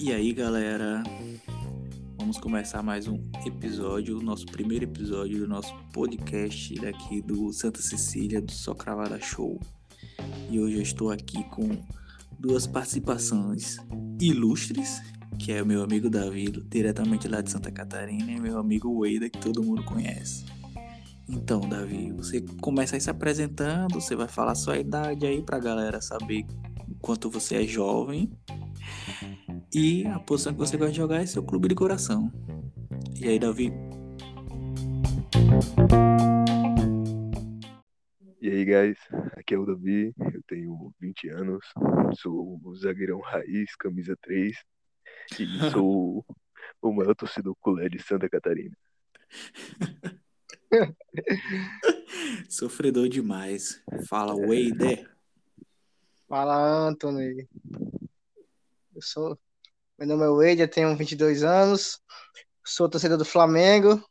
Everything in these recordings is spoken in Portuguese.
E aí, galera? Vamos começar mais um episódio, o nosso primeiro episódio do nosso podcast daqui do Santa Cecília, do Só Cravada Show. E hoje eu estou aqui com duas participações ilustres, que é o meu amigo Davi, diretamente lá de Santa Catarina, e meu amigo Weida, que todo mundo conhece. Então, Davi, você começa aí se apresentando, você vai falar sua idade aí pra galera saber o quanto você é jovem. E a posição que você gosta de jogar é seu clube de coração. E aí, Davi? E aí, guys, aqui é o Davi, eu tenho 20 anos, sou o zagueirão raiz, camisa 3, e sou o maior torcedor culé de Santa Catarina. Sofredor demais. Fala, Wader. Fala, Anthony. Eu sou. Meu nome é Wade, eu tenho 22 anos. Sou torcedor do Flamengo.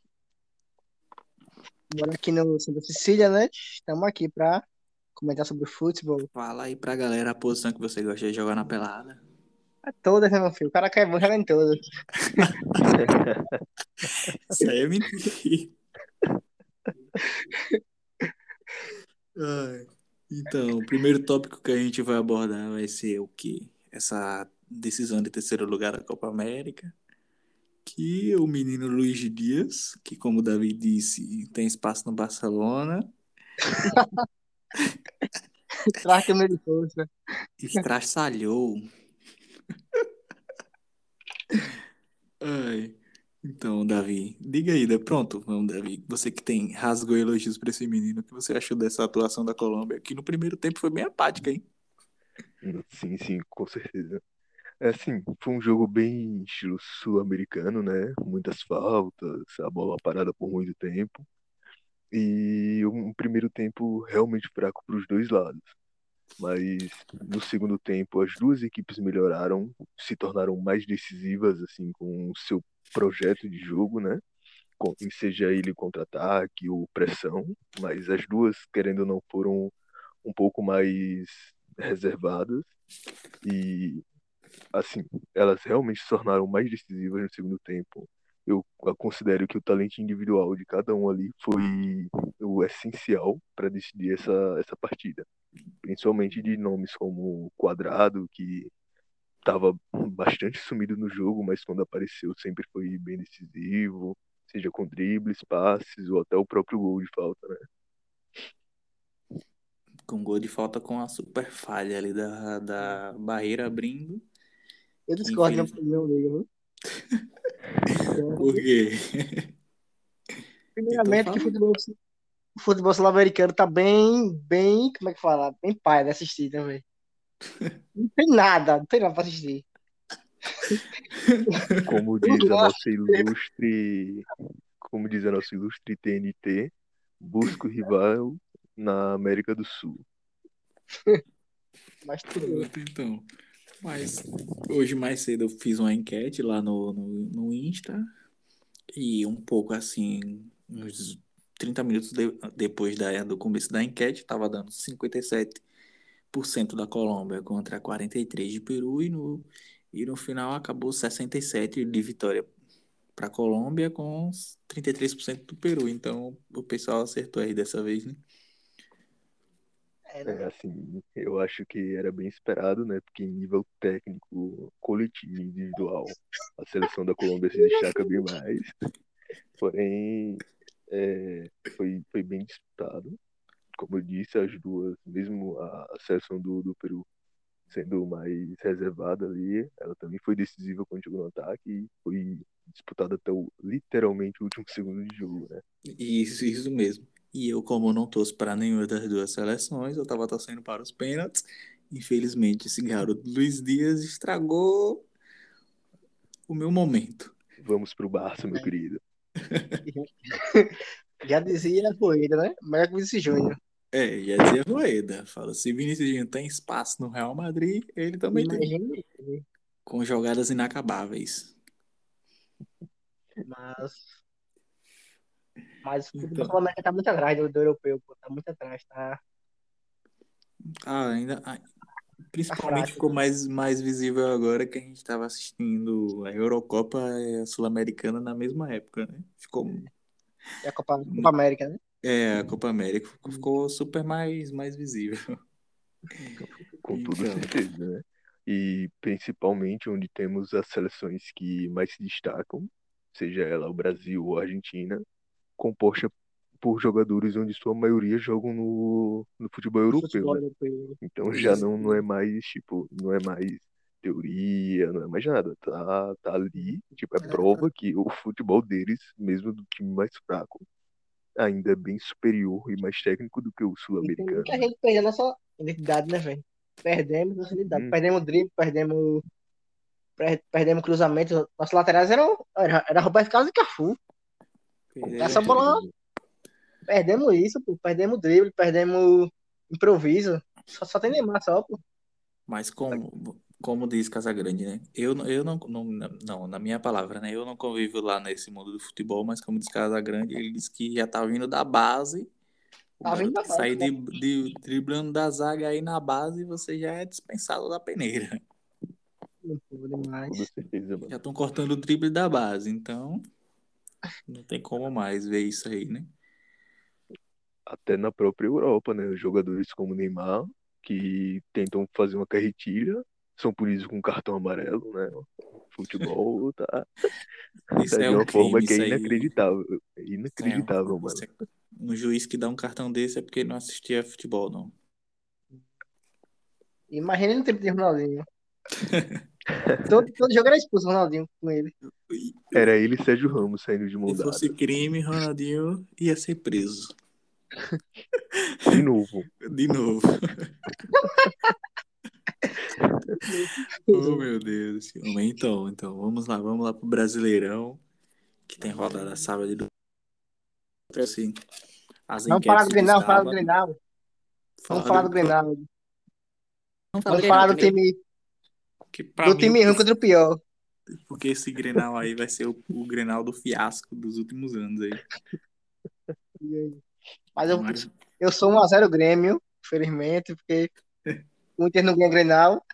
Moro aqui no Santa Cecília, né? Estamos aqui para comentar sobre o futebol. Fala aí pra galera a posição que você gosta de jogar na pelada. É todas, né, meu filho? O cara que é bom joga em todas. Isso aí é mentira. Então, o primeiro tópico que a gente vai abordar vai ser o quê? Essa decisão de terceiro lugar da Copa América. Que o menino Luiz Dias, que como o Davi disse, tem espaço no Barcelona, que de força. estraçalhou. Ai. Então, Davi, diga aí, né? pronto, vamos, Davi. Você que tem rasgou elogios pra esse menino, o que você achou dessa atuação da Colômbia? Que no primeiro tempo foi bem apática, hein? Sim, sim, com certeza. É assim, foi um jogo bem estilo sul-americano, né? Muitas faltas, a bola parada por muito tempo. E um primeiro tempo realmente fraco para os dois lados. Mas no segundo tempo, as duas equipes melhoraram, se tornaram mais decisivas, assim, com o seu projeto de jogo, né? Seja ele contra-ataque ou pressão, mas as duas, querendo ou não, foram um pouco mais reservadas. E assim, elas realmente se tornaram mais decisivas no segundo tempo. Eu considero que o talento individual de cada um ali foi o essencial para decidir essa, essa partida. Principalmente de nomes como Quadrado, que estava bastante sumido no jogo, mas quando apareceu sempre foi bem decisivo, seja com dribles, passes ou até o próprio gol de falta, né? Com gol de falta com a super falha ali da, da barreira abrindo. Eu discordo da opinião dele, viu? Por quê? Primeiramente, que o futebol, o futebol sul-americano tá bem, bem, como é que fala? Bem pai de assistir também. Não tem nada, não tem nada pra assistir. Como diz a nossa ilustre, como diz a nossa ilustre TNT, busca o rival na América do Sul. Mas tudo então. Mas hoje mais cedo eu fiz uma enquete lá no, no, no Insta e um pouco assim, uns 30 minutos de- depois da, do começo da enquete, tava dando 57% da Colômbia contra 43% de Peru e no, e no final acabou 67% de vitória para Colômbia com 33% do Peru. Então o pessoal acertou aí dessa vez, né? É, assim, eu acho que era bem esperado, né? Porque em nível técnico, coletivo individual, a seleção da Colômbia se destaca bem mais. Porém, é, foi, foi bem disputado. Como eu disse, as duas, mesmo a, seleção do, do Peru sendo mais reservada ali, ela também foi decisiva quando chegou no ataque e foi disputada até o, literalmente o último segundo de jogo, né? Isso, isso mesmo. E eu, como não torço para nenhuma das duas seleções, eu tava torcendo para os pênaltis. Infelizmente, esse garoto Luiz Dias estragou o meu momento. Vamos pro Barça, meu querido. Já dizia a Poeira, né? Vinícius Júnior. É, já dizia Rueda. Fala, se Vinícius Júnior tem espaço no Real Madrid, ele também tem. Ele. Com jogadas inacabáveis. Mas. Mas o Então. sul-americano tá muito atrás do, do europeu, pô. Tá muito atrás, tá? Ah, ainda. ah, Principalmente ficou mais, mais visível agora que a gente estava assistindo a Eurocopa e a Sul-Americana na mesma época, né? Ficou. É a Copa, Copa América, né? É, a Copa América ficou super mais, mais visível. Com toda Então. certeza, né? E principalmente onde temos as seleções que mais se destacam, seja ela o Brasil ou a Argentina, composta por jogadores onde sua maioria jogam no, no futebol europeu, Futebol né? europeu. Então já não, não é mais, tipo, não é mais teoria, não é mais nada. Tá, tá ali, tipo, é prova que o futebol deles, mesmo do time mais fraco, ainda é bem superior e mais técnico do que o sul-americano. muita gente perdeu nossa identidade, né, velho? Perdemos nossa identidade. Hum. Perdemos drible, perdemos. per- Perdemos cruzamento. Nossos laterais eram. Era, era Roberto Carlos e Cafu. Essa bola- Perdemos isso, pô. Perdemos drible, perdemos improviso. Só, só tem Neymar só, pô. Mas como, como diz Casagrande, né? Eu, não- eu não, não, não, na minha palavra, né? Eu não convivo lá nesse mundo do futebol, mas como diz Casagrande, ele disse que já tá vindo da base. Tá vindo da base, sair de, de, driblando da zaga aí na base, você já é dispensado da peneira. Não pode mais. Com toda certeza, mano. Já estão cortando o drible da base, então não tem como mais ver isso aí, né? Até na própria Europa, né? Os jogadores como Neymar, que tentam fazer uma carretilha, são punidos com cartão amarelo, né? Futebol tá, Isso tá é de um uma forma crime, que é aí. inacreditável. É é um- inacreditável, mano. é- Um juiz que dá um cartão desse é porque não assistia futebol, não. Imagina ele no tempo de Ronaldinho. todo, todo jogo era expulso o Ronaldinho com ele. Era ele e Sérgio Ramos saindo de mão Se fosse crime, Ronaldinho ia ser preso. De novo. De novo. Oh, meu Deus. Então, então, vamos lá, vamos lá pro Brasileirão, que tem rodada sábado e domingo. Assim, as Vamos falar do Grenal, falar do. Grenal. Vamos falar do Grenal. Vamos falar do time, que do mim, time ruim contra o pior. Porque esse Grenal aí vai ser o, o Grenal do fiasco dos últimos anos aí. Mas eu, Mas- eu sou 1x0 Grêmio, infelizmente, porque o Inter não ganha Grenal.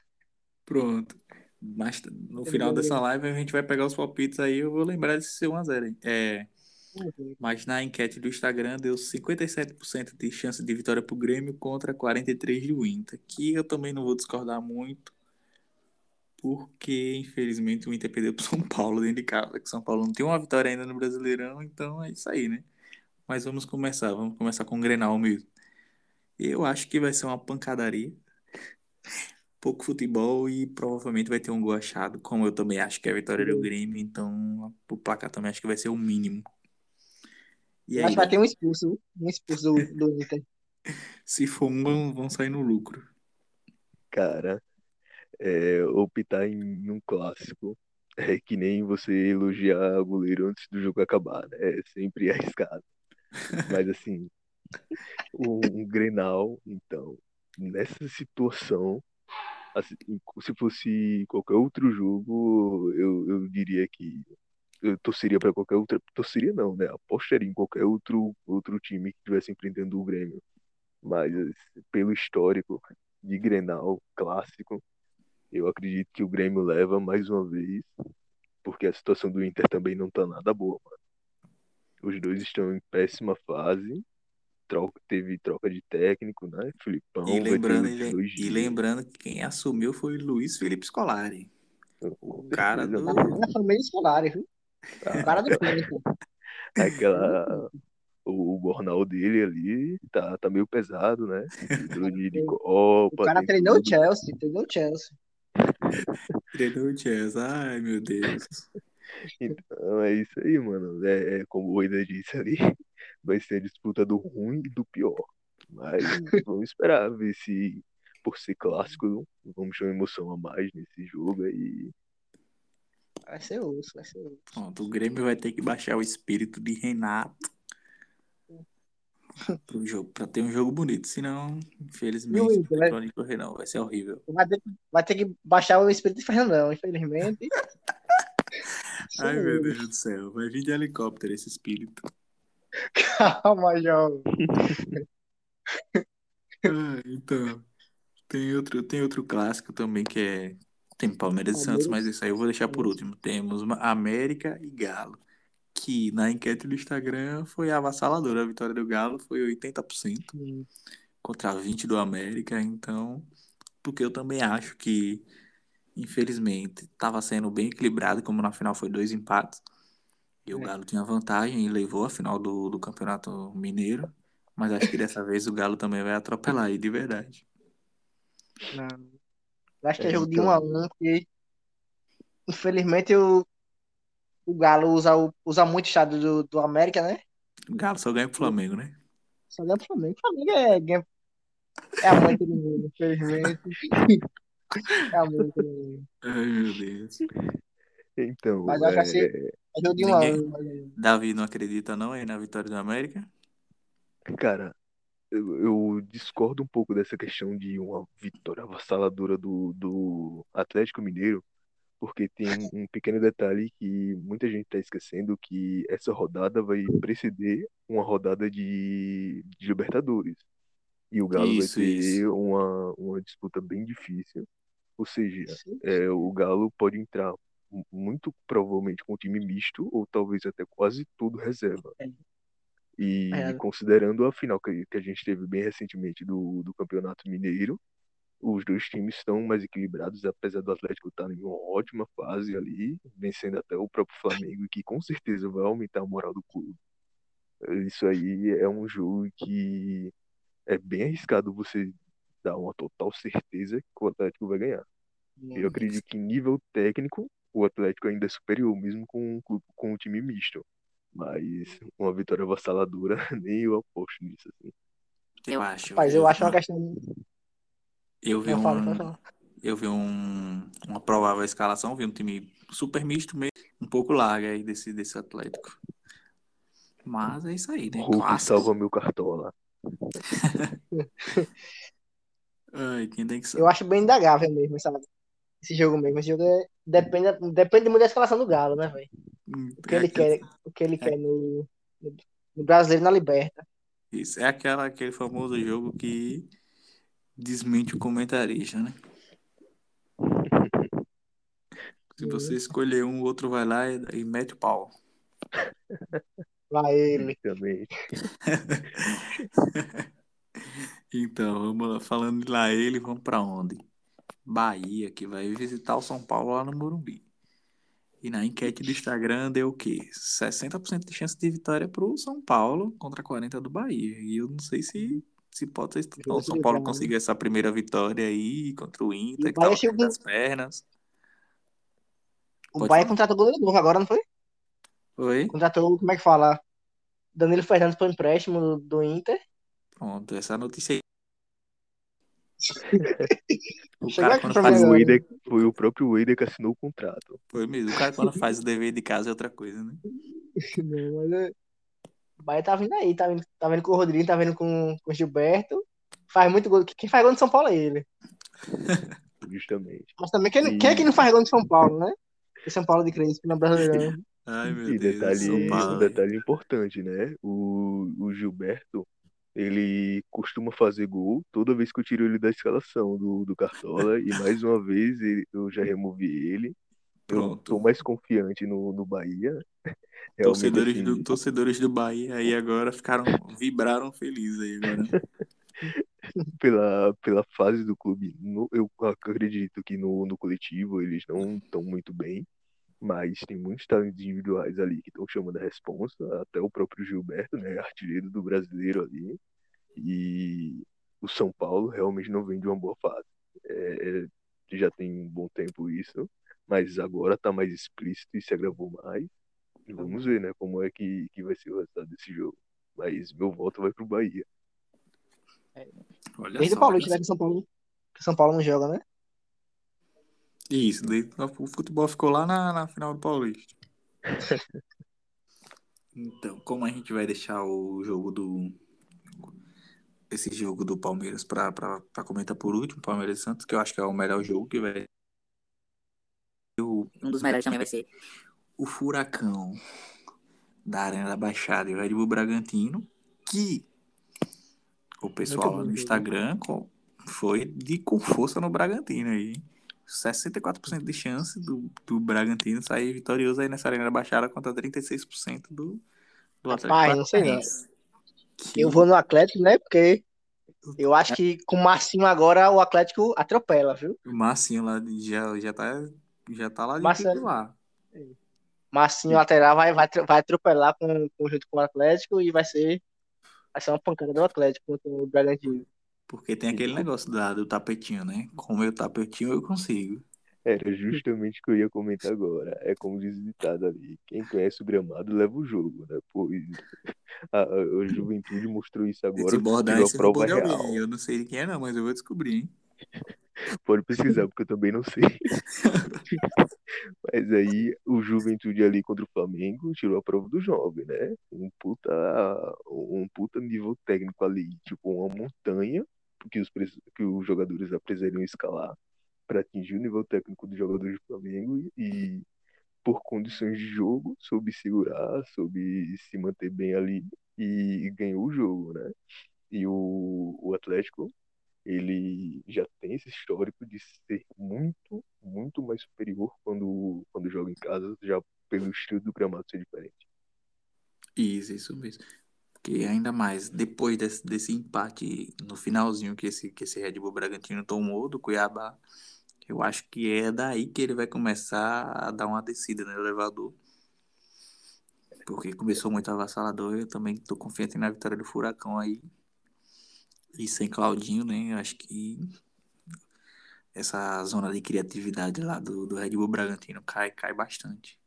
Pronto. Mas no final dessa live a gente vai pegar os palpites aí, eu vou lembrar desse ser 1x0 aí. É, mas na enquete do Instagram deu 57% de chance de vitória pro Grêmio contra 43% do Inter. Que eu também não vou discordar muito, porque infelizmente o Inter perdeu pro São Paulo dentro de casa. Que São Paulo não tem uma vitória ainda no Brasileirão, então é isso aí, né? Mas vamos começar, vamos começar com o Grenal mesmo. Eu acho que vai ser uma pancadaria. Pouco futebol e provavelmente vai ter um gol achado, como eu também acho que é a vitória do Grêmio, então o placar também acho que vai ser o mínimo. E aí, acho que vai ter um expulso, um expulso do, do Inter. se for um, vão, vão sair no lucro. Cara, é, optar em um clássico é que nem você elogiar o goleiro antes do jogo acabar, né? É sempre arriscado. Mas assim, um, um Grenal, então, nessa situação, assim, se fosse qualquer outro jogo, eu, eu diria que eu torceria para qualquer outra, torceria não, né? Apostaria em qualquer outro outro time que estivesse enfrentando o Grêmio. Mas pelo histórico de Grenal clássico, eu acredito que o Grêmio leva mais uma vez, porque a situação do Inter também não tá nada boa, mano. Os dois estão em péssima fase. Troca, teve troca de técnico, né? Filipão E lembrando, e, lembrando que quem assumiu foi Luiz Felipe Scolari. Com cara certeza, do-. Na família escolar, viu? O cara do pô. Aquela. O, o bornal dele ali tá, tá meio pesado, né? De, de O cara treinou o. Chelsea, treinou o Chelsea. Treinou o Chelsea. Ai, meu Deus. Então é isso aí, mano. É, é como o Ida disse ali, vai ser a disputa do ruim e do pior. Mas vamos esperar, ver se, por ser clássico, vamos ter uma emoção a mais nesse jogo aí. Vai ser osso, vai ser osso. Pronto, o Grêmio vai ter que baixar o espírito de Renato pro jogo, pra ter um jogo bonito. Senão, infelizmente, né? Vai ser horrível. Vai ter, que- vai ter que baixar o espírito de Fernandão, infelizmente. Ai, meu Deus do céu. Vai vir de helicóptero esse espírito. Calma, jovem. Ah, então, Tem outro, tem outro clássico também que é. Tem Palmeiras e Santos, mas isso aí eu vou deixar por último. Temos uma América e Galo. Que na enquete do Instagram foi avassaladora. A vitória do Galo foi 80% Hum, contra 20% do América. Então, porque eu também acho que, infelizmente, estava sendo bem equilibrado, como na final foi dois empates. E o É. Galo tinha vantagem e levou a final do, do Campeonato Mineiro. Mas acho que dessa vez o Galo também vai atropelar aí, de verdade. Não. Eu acho que é É, jogo de então. 1 a 1 porque infelizmente o, o Galo usa, o- usa muito o estado do, do América, né? O Galo só ganha pro Flamengo, né? Só ganha pro Flamengo. O Flamengo é, ganha- é a mãe todo mundo, infelizmente. É a mãe todo mundo. Ai, meu Deus. Então, Mas eu que é, É jogo de 1 a Ninguém- 1 mais ou menos. Davi não acredita não aí na vitória do América? cara, eu, eu discordo um pouco dessa questão de uma vitória avassaladora do, do Atlético Mineiro, porque tem um, pequeno detalhe que muita gente está esquecendo, que essa rodada vai preceder uma rodada de, de Libertadores. E o Galo Isso, vai ter isso. uma, uma disputa bem difícil. Ou seja, é, o Galo pode entrar muito provavelmente com um time misto, ou talvez até quase tudo reserva. É. E É. considerando a final que, que a gente teve bem recentemente do, do Campeonato Mineiro, os dois times estão mais equilibrados, apesar do Atlético estar em uma ótima fase ali, vencendo até o próprio Flamengo, que com certeza vai aumentar a moral do clube. Isso aí é um jogo que é bem arriscado você dar uma total certeza que o Atlético vai ganhar. Eu acredito que nível técnico, o Atlético ainda é superior, mesmo com, um clube- com um time misto. Mas uma vitória avassaladora, nem eu aposto nisso. Assim. Eu acho. Rapaz, eu acho uma questão. Eu vi Não, um, falar. eu vi um, uma provável escalação, vi um time super misto mesmo, um pouco larga aí desse, desse Atlético. Mas é isso aí, né? Hulk Clássico. salva meu cartola. Ai, quem tem que Eu acho bem indagável mesmo essa, esse jogo mesmo. Esse jogo é, depende, depende muito da escalação do Galo, né, velho? O que É ele aquele- quer, o que ele quer no, no, brasileiro e na Liberta. Isso, é aquela, aquele famoso jogo que desmente o comentarista, né? Se você escolher um, o outro vai lá e, e mete o pau. Lá ele. Também. Então, vamos lá, falando de lá ele, vamos pra onde? Bahia, que vai visitar o São Paulo lá no Morumbi. E na enquete do Instagram deu o quê? 60% de chance de vitória pro São Paulo contra 40% do Bahia. E eu não sei se, se pode ser não, o São Paulo conseguiu essa primeira vitória aí contra o Inter, o que tava Bahia chegou- das pernas. O Pode Bahia falar. contratou goleiro novo agora, não foi? Oi? Contratou, como é que fala? Danilo Fernandes para empréstimo do Inter. Pronto, essa notícia aí. O cara quando faz O agora. Wader, foi o próprio Wader que assinou o contrato. Foi mesmo. O cara quando faz o dever de casa é outra coisa, né? Não, mas é... O Bahia tá vindo aí, tá vindo, tá vendo com o Rodrigo, tá vendo com, com o Gilberto. Faz muito gol. Quem faz gol no São Paulo é ele. Justamente. Mas também, quem, E- quem é que não faz gol no São Paulo, né? O São Paulo de Crespo, no Brasileirão. Ai, meu E Deus, detalhe, um detalhe importante, né? O, o Gilberto, ele costuma fazer gol toda vez que eu tiro ele da escalação do, do Cartola. e mais uma vez ele- eu já removi ele. Eu Pronto. tô mais confiante no, no Bahia. Realmente, Torcedores, assim, do, torcedores do Bahia aí agora ficaram, vibraram felizes aí agora. pela, pela fase do clube, no- eu acredito que no, no coletivo eles não estão muito bem, mas tem muitos talentos individuais ali que estão chamando a responsa, até o próprio Gilberto, né, artilheiro do brasileiro ali, e o São Paulo realmente não vem de uma boa fase. É, é, já tem um bom tempo isso, mas agora está mais explícito e se agravou mais. E vamos ver, né, como é que, que vai ser o resultado desse jogo. Mas meu voto vai pro Bahia. Olha Desde só, o Paulista, olha né? Que o São Paulo, que São Paulo não joga, né? Isso, desde- o futebol ficou lá na, na final do Paulista. Então, como a gente vai deixar o jogo do. Esse jogo do Palmeiras pra, pra, pra comentar por último, Palmeiras e Santos, que eu acho que é o melhor jogo que vai. O, Um dos melhores também vai ser. o Furacão da Arena da Baixada e o Red Bull Bragantino, que o pessoal no. Instagram foi de com força no Bragantino aí. 64% de chance do, do Bragantino sair vitorioso aí nessa Arena Baixada contra 36% do, do Atlético Rapaz, não sei não. Que- Eu vou no Atlético, né? Porque eu acho que com o Marcinho agora o Atlético atropela, viu? O Marcinho lá já, já, tá, já tá lá de Marcelo. titular. Marcinho lateral vai, vai, vai atropelar com, junto com o Atlético e vai ser, vai ser uma pancada do Atlético contra o Bragantino. Porque tem aquele negócio da, do tapetinho, né? Com o meu tapetinho eu consigo. Era justamente o que eu ia comentar agora. É como diz o ditado ali: quem conhece o gramado leva o jogo, né? Pois a, a- juventude mostrou isso agora, Esse bordão esse prova de real. alguém. Eu não sei de quem é não, mas eu vou descobrir, hein? Pode pesquisar, porque eu também não sei. Mas aí o Juventude ali contra o Flamengo tirou a prova do jovem, né? Um puta, um puta nível técnico ali, tipo uma montanha que os, que os jogadores precisariam escalar para atingir o nível técnico dos jogadores do Flamengo e por condições de jogo soube segurar, soube se manter bem ali e ganhou o jogo, né? E o, o Atlético ele já tem esse histórico de ser muito, muito mais superior quando, quando joga em casa, já pelo estilo do gramado ser diferente. Isso, isso mesmo. Porque ainda mais, depois desse, desse empate no finalzinho que esse, que esse Red Bull Bragantino tomou do Cuiabá, eu acho que é daí que ele vai começar a dar uma descida no elevador. Porque começou muito avassalador, eu também tô confiante na vitória do Furacão aí. E sem Claudinho, né? Eu acho que essa zona de criatividade lá do, do Red Bull Bragantino cai, cai bastante.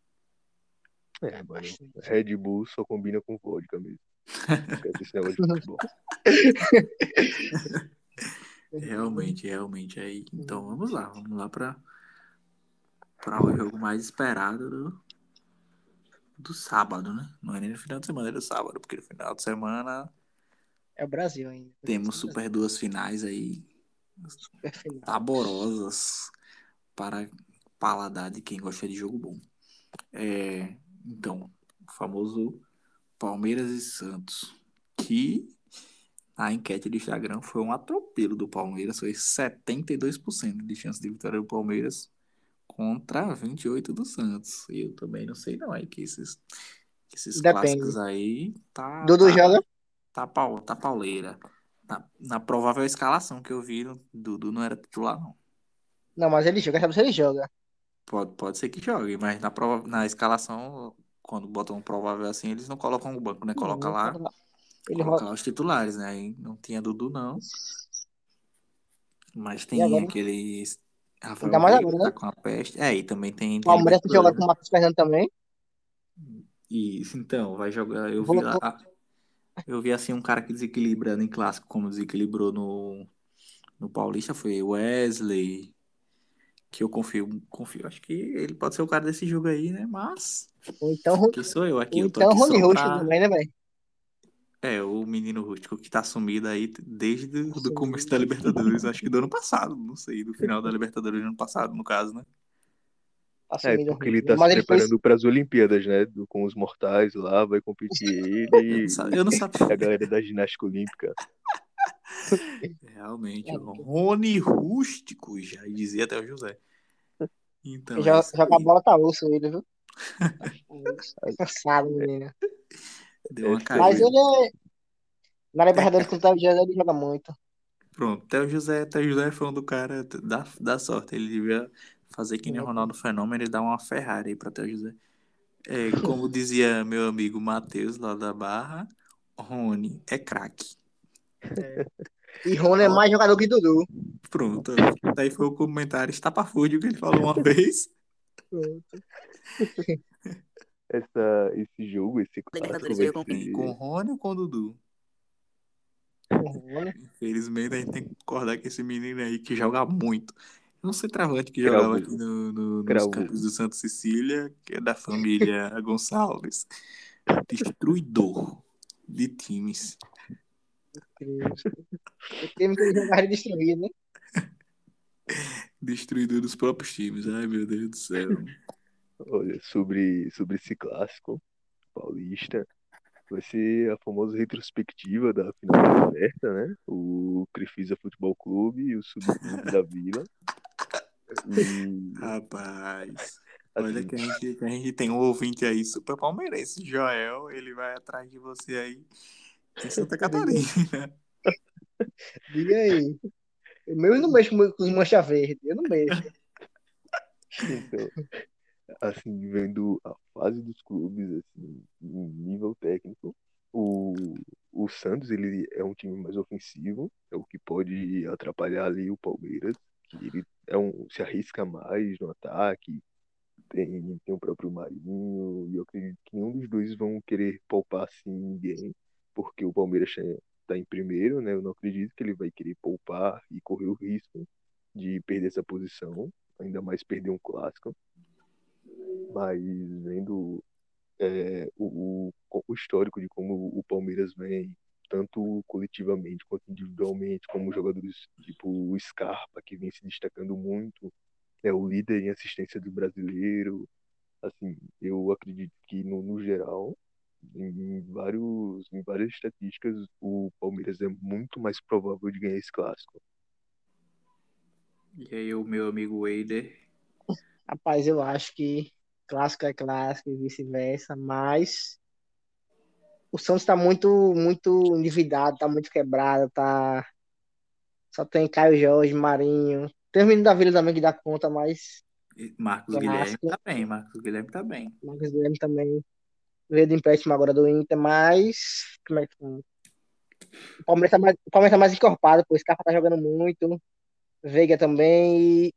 É, mano, bastante. Red Bull só combina com vodka mesmo. Futebol. Realmente, realmente. Aí, então vamos lá, vamos lá para para o jogo mais esperado do, do sábado, né? Não é nem no final de semana, é do sábado, porque no final de semana É o Brasil ainda. temos super duas finais aí super final. saborosas para paladar de quem gosta de jogo bom. É, então, o famoso Palmeiras e Santos, que a enquete do Instagram foi um atropelo do Palmeiras, foi 72% de chance de vitória do Palmeiras contra 28 do Santos. Eu também não sei não, aí que esses, esses Depende. clássicos aí tá, Dudu tá, joga? tá, pau, tá pauleira. Na, na provável escalação que eu vi, Dudu não era titular não. Não, mas ele joga, sabe se ele joga. Pode, pode ser que jogue, mas na, prova, na escalação, quando botam um provável assim, eles não colocam o banco, né? Coloca Não, lá, Ele coloca lá os titulares, né? Aí não tinha Dudu, não. Mas tem agora? aquele Rafael Ainda mais agora, né? tá com a peste. É, e também tem, O tem Palmeiras Libertadores, joga né? com o Matheus Fernando também. Isso, então, vai jogar. Eu vi lá. Eu vi assim um cara que desequilibra em clássico, como desequilibrou no, no Paulista, foi Wesley. Que eu confio, confio. Acho que ele pode ser o cara desse jogo aí, né? Mas. Ou então, Que sou eu aqui, eu tô então aqui Rony Rush pra... também, né, velho? É, o menino rústico que tá sumido aí desde o do começo da Libertadores, acho que do ano passado, não sei, do final da Libertadores do ano passado, no caso, né? Tá É, porque ele tá Mas se preparando para as Olimpíadas, né? Do- Com os mortais lá, vai competir ele Eu não, sa- eu não e a sabia. galera da ginástica olímpica. Realmente, É, Rony Rústico, já dizia até o José. Então, é Joga, a bola tá osso ele, viu? Cansado, menino. Deu uma Essa Mas caída. ele é. Na Libertadores contra o José ele joga muito. Pronto, até o José, até o José é fã do cara da, da sorte. Ele devia fazer que nem o Ronaldo Fenômeno e dar uma Ferrari aí pra Theo José. É, como dizia meu amigo Matheus lá da Barra, Rony é craque. E Rony é mais jogador que Dudu. Pronto. Daí foi o comentário estapafúrdio que ele falou uma vez. Essa, esse jogo, esse clássico Libertadores veio com quem? ser. Com o Rony ou com o Dudu? Rony. Infelizmente a gente tem que concordar com esse menino aí que joga muito. É um centroavante que jogava aqui no, no- nos campos do Santa Cecília, que é da família Gonçalves. Destruidor de times. O time que ele jogava era destruído, né? Destruidor dos próprios times. Ai, meu Deus do céu. Olha, sobre, sobre esse clássico paulista, vai ser a famosa retrospectiva da final aberta, né? O Crefisa Futebol Clube e o Subclube da Vila. E, Rapaz. Olha assim, que a, gente, que a gente tem um ouvinte aí super palmeirense, Joel. Ele vai atrás de você aí em Santa Catarina. Diga aí. Eu mesmo não mexo com os mancha verde. Eu não mexo. então, assim, vendo a fase dos clubes, assim, em nível técnico, o, o Santos, ele é um time mais ofensivo, é o que pode atrapalhar ali o Palmeiras, que ele é um, se arrisca mais no ataque, tem, tem o próprio Marinho, e eu acredito que nenhum dos dois vão querer poupar assim ninguém, porque o Palmeiras está em primeiro, né? Eu não acredito que ele vai querer poupar e correr o risco de perder essa posição, ainda mais perder um clássico. Mas vendo é, o, o, o histórico de como o Palmeiras vem, tanto coletivamente quanto individualmente, como jogadores tipo o Scarpa, que vem se destacando muito, é o líder em assistência do brasileiro. Assim, eu acredito que no, no geral, em, vários, em várias estatísticas, o Palmeiras é muito mais provável de ganhar esse clássico. E aí, o meu amigo Wader. Rapaz, eu acho que clássico é clássico e vice-versa, mas o Santos tá muito, muito endividado, tá muito quebrado, tá. Só tem Caio Jorge, Marinho. Tem o menino da Vila também que dá conta, mas. Marcos. Guilherme tá bem, Marcos Guilherme tá bem. Marcos Guilherme também veio de empréstimo agora do Inter, mas. Como é que. O Palmeiras tá mais, o Palmeiras tá mais encorpado, pô. O Scarpa tá jogando muito. Veiga também. E...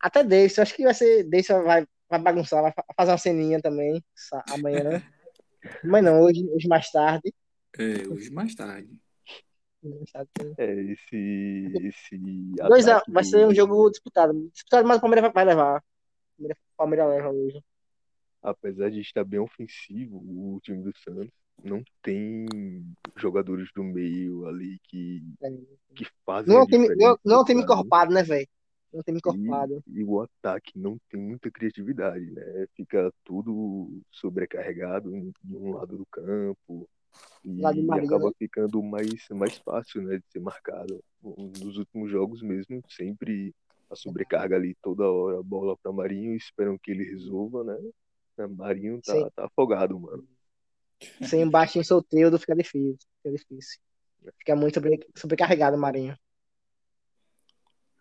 Até Davis, eu acho que vai ser. Davis vai, vai bagunçar, vai fa- fazer uma ceninha também amanhã. Mas não, hoje, hoje mais tarde. É, hoje mais tarde. Mais tarde tem- É, esse, esse Dois a, vai do- ser um jogo disputado. Disputado, mas o Palmeiras vai- levar. O Palmeiras- o Palmeiras leva hoje. Apesar de estar bem ofensivo, o time do Santos não tem jogadores do meio ali que, É. que fazem Não é um time, não, não é time sabe? encorpado, né, velho? Não é time encorpado. E, e o ataque não tem muita criatividade, né? Fica tudo sobrecarregado em- de um lado do campo e, Marinho, acaba né? ficando mais, mais fácil, né, de ser marcado. Nos últimos jogos mesmo, sempre a sobrecarga ali toda hora, a bola para Marinho, esperam que ele resolva, né? Marinho tá, Sim. tá afogado, mano. Sem um baixinho solteiro fica difícil. Fica difícil. Fica muito sobre, sobrecarregado o Marinho.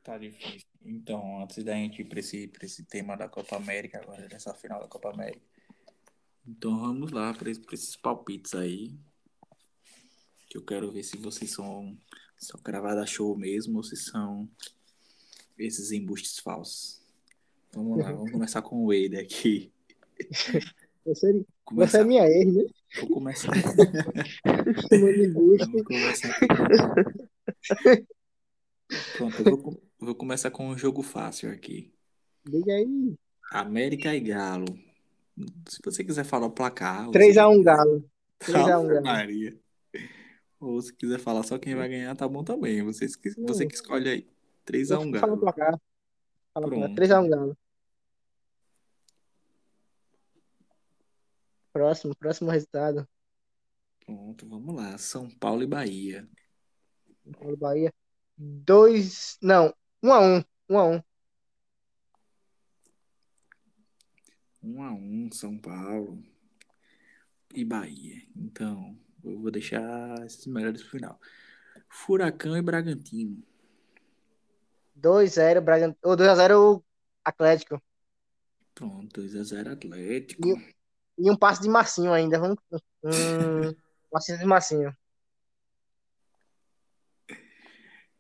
Tá difícil. Então, antes da gente ir pra esse, pra esse tema da Copa América, agora dessa final da Copa América. Então vamos lá para esses palpites aí. Que eu quero ver se vocês são, são gravada show mesmo ou se são esses embustes falsos. Vamos lá, vamos começar com o Wade aqui. Você, você Começar, é minha ex, né? vou começar. Começar aqui. Pronto, eu vou, vou começar com um jogo fácil aqui. Diga aí. América e Galo. Se você quiser falar o placar. ou 3x1 se- Galo. 3x1 Ave Galo. Maria. Ou se quiser falar só quem vai ganhar, tá bom também. Você, você que escolhe aí. 3x1 Fala o Galo. Fala o placar. Pronto. 3x1 Galo. Próximo, próximo resultado. Pronto, vamos lá. São Paulo e Bahia. São Paulo, Bahia. 2. Não, 1x1. 1x1. 1x1 São Paulo e Bahia. Então, eu vou deixar esses melhores pro final. Furacão e Bragantino. 2x0 Bragantino. Ou 2x0 Atlético. Pronto, 2x0 Atlético. E- E um passe de Marcinho ainda. Vamos. Um, um assist de Marcinho.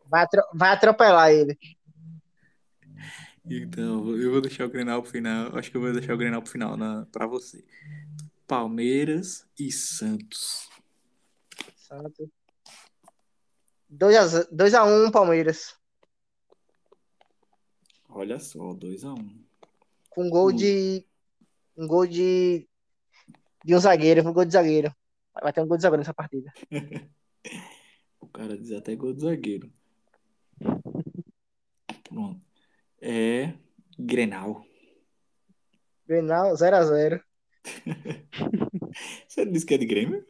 Vai, atro- vai atropelar ele. Então, eu vou deixar o Grenal pro final. Acho que eu vou deixar o Grenal pro final na, pra você. Palmeiras e Santos. Santos. 2x1 Palmeiras. Olha só, 2x1. Com gol Hum. de. Um gol de. De um zagueiro. Um gol de zagueiro. Vai ter um gol de zagueiro nessa partida. O cara diz até gol do zagueiro. Pronto. É Grenal. Grenal 0x0. Você disse que é de Grêmio?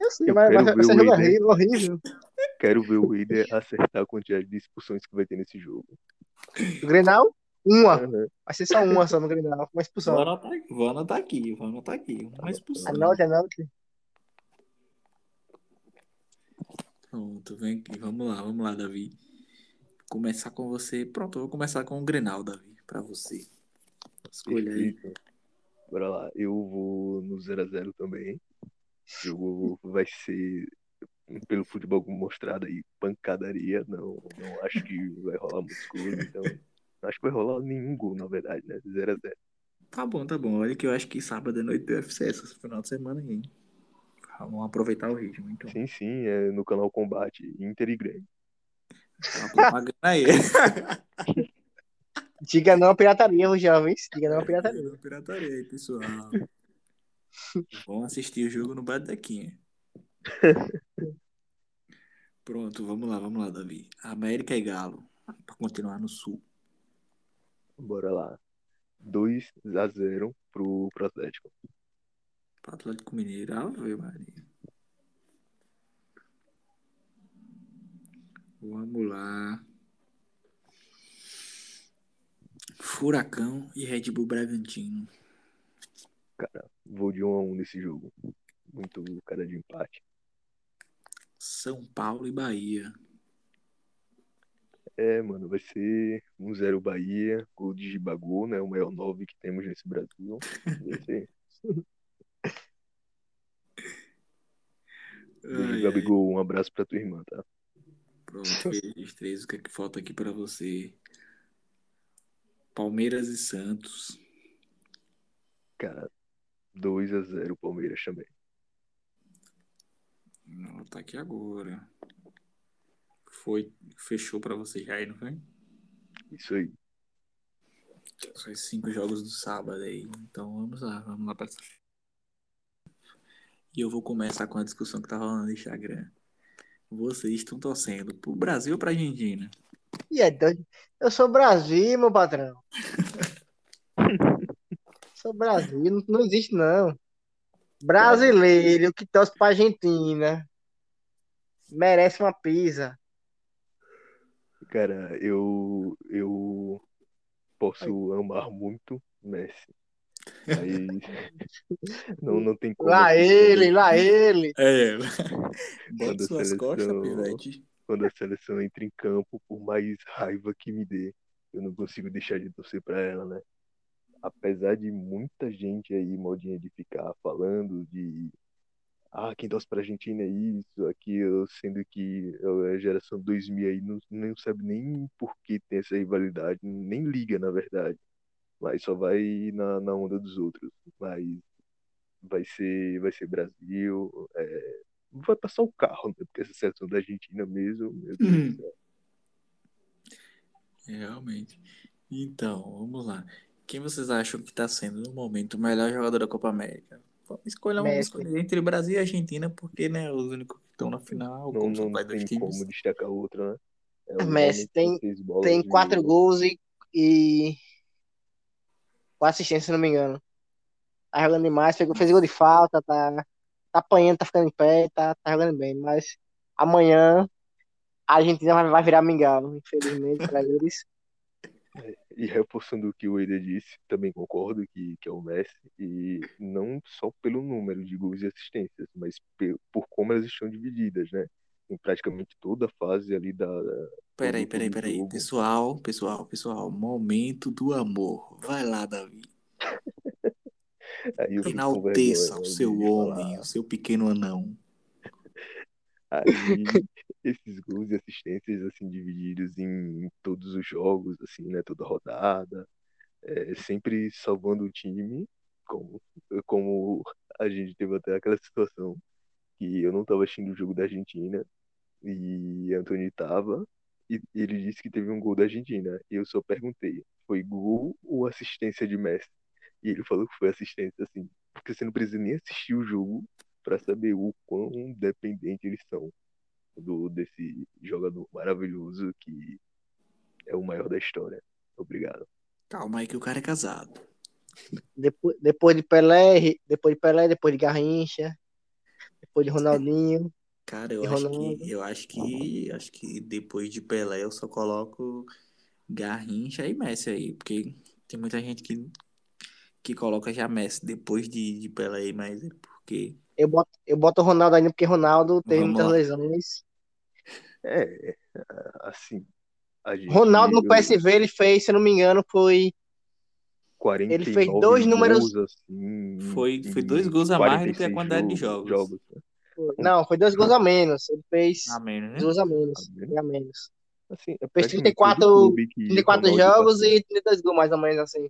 Eu sei, Eu mas, quero mas ver você o joga horrível, horrível. Quero ver o Wade acertar a quantidade de expulsões que vai ter nesse jogo. O Grenal, uma. Aham. Vai ser só uma só no Grenal, uma Vou expulsão. anotar, aqui, vou anotar aqui, vou anotar aqui. Uma expulsão. Anote, anote. Pronto, vem aqui. Vamos lá, vamos lá, Davi. Começar com você. Pronto, eu vou começar com o Grenal, Davi, pra você. Escolha aí. Bora lá. Eu vou no 0x0 também. O jogo vai ser, pelo futebol mostrado aí, pancadaria. Não, não acho que vai rolar muitos gols, então. Não acho que vai rolar nenhum gol, na verdade, né? 0x0. Tá bom, tá bom. Olha que eu acho que sábado à noite tem UFC esse final de semana aí. hein? Vamos aproveitar o ritmo, então. Sim, sim, é no canal Combate, Inter e Grêmio. Tá propaganda aí. Diga não à pirataria, os jovens. Diga não à pirataria. Pirataria aí, pessoal. Vamos assistir o jogo no bar da Quinha. Pronto, vamos lá, vamos lá, Davi. América e Galo. Pra continuar no sul. Bora lá. 2x0 pro, pro Atlético. Pro Atlético Mineiro. Ave Maria. Vamos lá. Furacão e Red Bull Bragantino. Cara, vou de 1x1 nesse jogo. Muito cara de empate. São Paulo e Bahia. É, mano, vai ser 1x0 Bahia, gol de Gibagol, né? O maior 9 que temos nesse Brasil. Vai ser. Ai, ai. Gabigol, um abraço pra tua irmã, tá? Pronto, fez três. O que é que falta aqui pra você? Palmeiras e Santos. Cara, 2x0 Palmeiras também. Não, tá aqui agora. Foi, fechou pra você já aí, não foi? Isso aí. São os cinco jogos do sábado aí. Então vamos lá, vamos lá pra essa. E eu vou começar com a discussão que tá rolando no Instagram. Vocês estão torcendo pro Brasil ou pra Argentina? E é doido. Eu sou Brasil, meu patrão. sou Brasil, não, não existe não. Brasileiro que torce pra Argentina merece uma pizza. Cara, eu, eu posso amar muito Messi. Mas não, não tem como. Lá ele, lá ele. É. Quando Bota a suas costas, seleção- Pivete. quando a seleção entra em campo, por mais raiva que me dê, eu não consigo deixar de torcer pra ela, né? Apesar de muita gente aí, modinha de ficar falando de ah, quem torce pra Argentina é isso, aquilo, sendo que a geração 2000 aí não, não sabe nem por que tem essa rivalidade, nem liga, na verdade. Mas só vai na, na onda dos outros. Mas vai ser, vai ser Brasil, é, vai passar o carro, né? Porque essa seleção da Argentina mesmo, meu Deus Hum. do céu. É, Realmente. Então, vamos lá. Quem vocês acham que tá sendo, no momento, o melhor jogador da Copa América? Vamos escolher um Messi. entre Brasil e Argentina, porque, né, os únicos que estão na final, Não, como são não dois tem times. como destacar outro, né? É um Messi homem que tem- Tem quatro gols e, e com assistência, se não me engano. Tá jogando demais, pegou, fez gol de falta, tá, tá apanhando, tá ficando em pé, tá, tá jogando bem. Mas amanhã a Argentina vai, vai virar mingau, infelizmente, pra eles. E reforçando o que o Eder disse, também concordo que, que é o Messi, e não só pelo número de gols e assistências, mas por como elas estão divididas, né? Em praticamente toda a fase ali da. Peraí, peraí, peraí. jogo. Pessoal, pessoal, pessoal. Momento do amor. Vai lá, Davi. Enalteça o seu de homem, o seu pequeno anão. Aí, esses gols e assistências, assim, divididos em, em todos os jogos, assim, né? Toda rodada, é, sempre salvando o time, como, como a gente teve até aquela situação que eu não estava assistindo o jogo da Argentina e Antônio tava, e ele disse que teve um gol da Argentina. E eu só perguntei, foi gol ou assistência de Messi? E ele falou que foi assistência, assim, porque você não precisa nem assistir o jogo para saber o quão dependente eles são do desse jogador maravilhoso que é o maior da história. Obrigado. Calma aí que o cara é casado. Depois, depois de Pelé, depois de Pelé, depois de Garrincha, depois de Ronaldinho. Cara, eu acho Ronaldo? que eu acho que acho que depois de Pelé eu só coloco Garrincha e Messi aí, porque tem muita gente que que coloca já Messi depois de, de Pelé e mais ele, porque Eu boto, eu boto o Ronaldo ainda porque Ronaldo teve Vamos muitas lá. lesões. É, assim, a gente. Ronaldo no eu- PSV ele fez, se eu não me engano, foi 49 Ele fez dois números- gols, assim, Foi- foi dois gols a mais do que a 46 quantidade de jogos- jogos. né? Não, foi dois gols a menos. Ele fez a menos, né? dois a menos. A menos. a menos. Assim, é Fez praticamente 34 todo clube que 34 Ronaldo jogos e 32 gols, mais ou menos assim.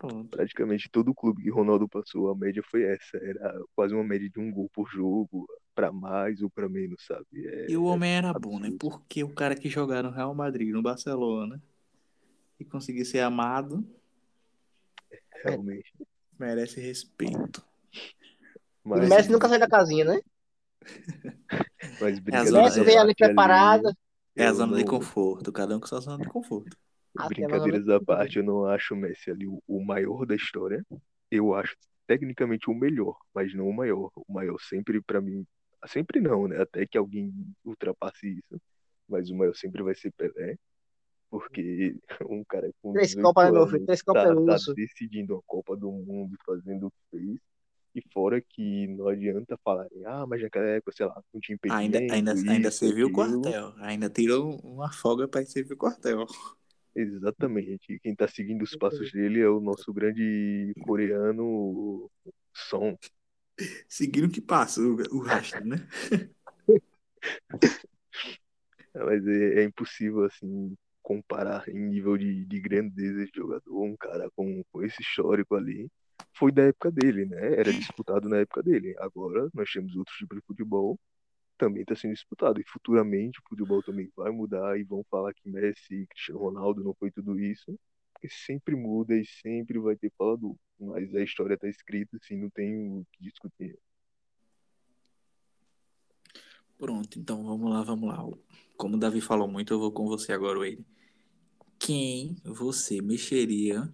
Pronto. Praticamente todo clube que Ronaldo passou, a média foi essa. Era quase uma média de um gol por jogo, pra mais ou pra menos, sabe? É, E o homem era bom, né? absurdo. Porque o cara que jogava no Real Madrid, no Barcelona, e conseguir ser amado, realmente. merece respeito. Mas, o Messi nunca sai da casinha, né? mas É a brincadeira zona- O Messi vem ali preparado. É a zona de conforto, cada um com sua zona de conforto. Ah, Brincadeiras à parte, eu não acho o Messi ali o, o maior da história. Eu acho tecnicamente o melhor, mas não o maior. O maior sempre pra mim, sempre não, né? Até que alguém ultrapasse isso. Mas o maior sempre vai ser Pelé, porque um cara com Três 18 Copas, né, meu anos filho? Três Copas tá, é tá luxo. decidindo a Copa do Mundo, fazendo o que fez. E fora que não adianta falarem, ah, mas naquela época, sei lá, não tinha Ainda, impedimento, ainda, ainda isso, serviu o quartel. Ainda tirou uma folga para servir o quartel. Exatamente. Quem tá seguindo os passos dele é o nosso grande coreano Son. Seguindo que passa o, o rastro, né? Mas é, é impossível, assim, comparar em nível de, de grandeza de jogador, um cara com, com esse histórico ali. Foi da época dele, né? Era disputado na época dele. Agora nós temos outros tipos de futebol, também está sendo disputado. E futuramente o futebol também vai mudar e vão falar que Messi e Cristiano Ronaldo não foi tudo isso. Porque sempre muda e sempre vai ter falador. Mas a história está escrita, assim, não tem o que discutir. Pronto, então vamos lá, vamos lá. Como o Davi falou muito, eu vou com você agora, Wade. Quem você mexeria?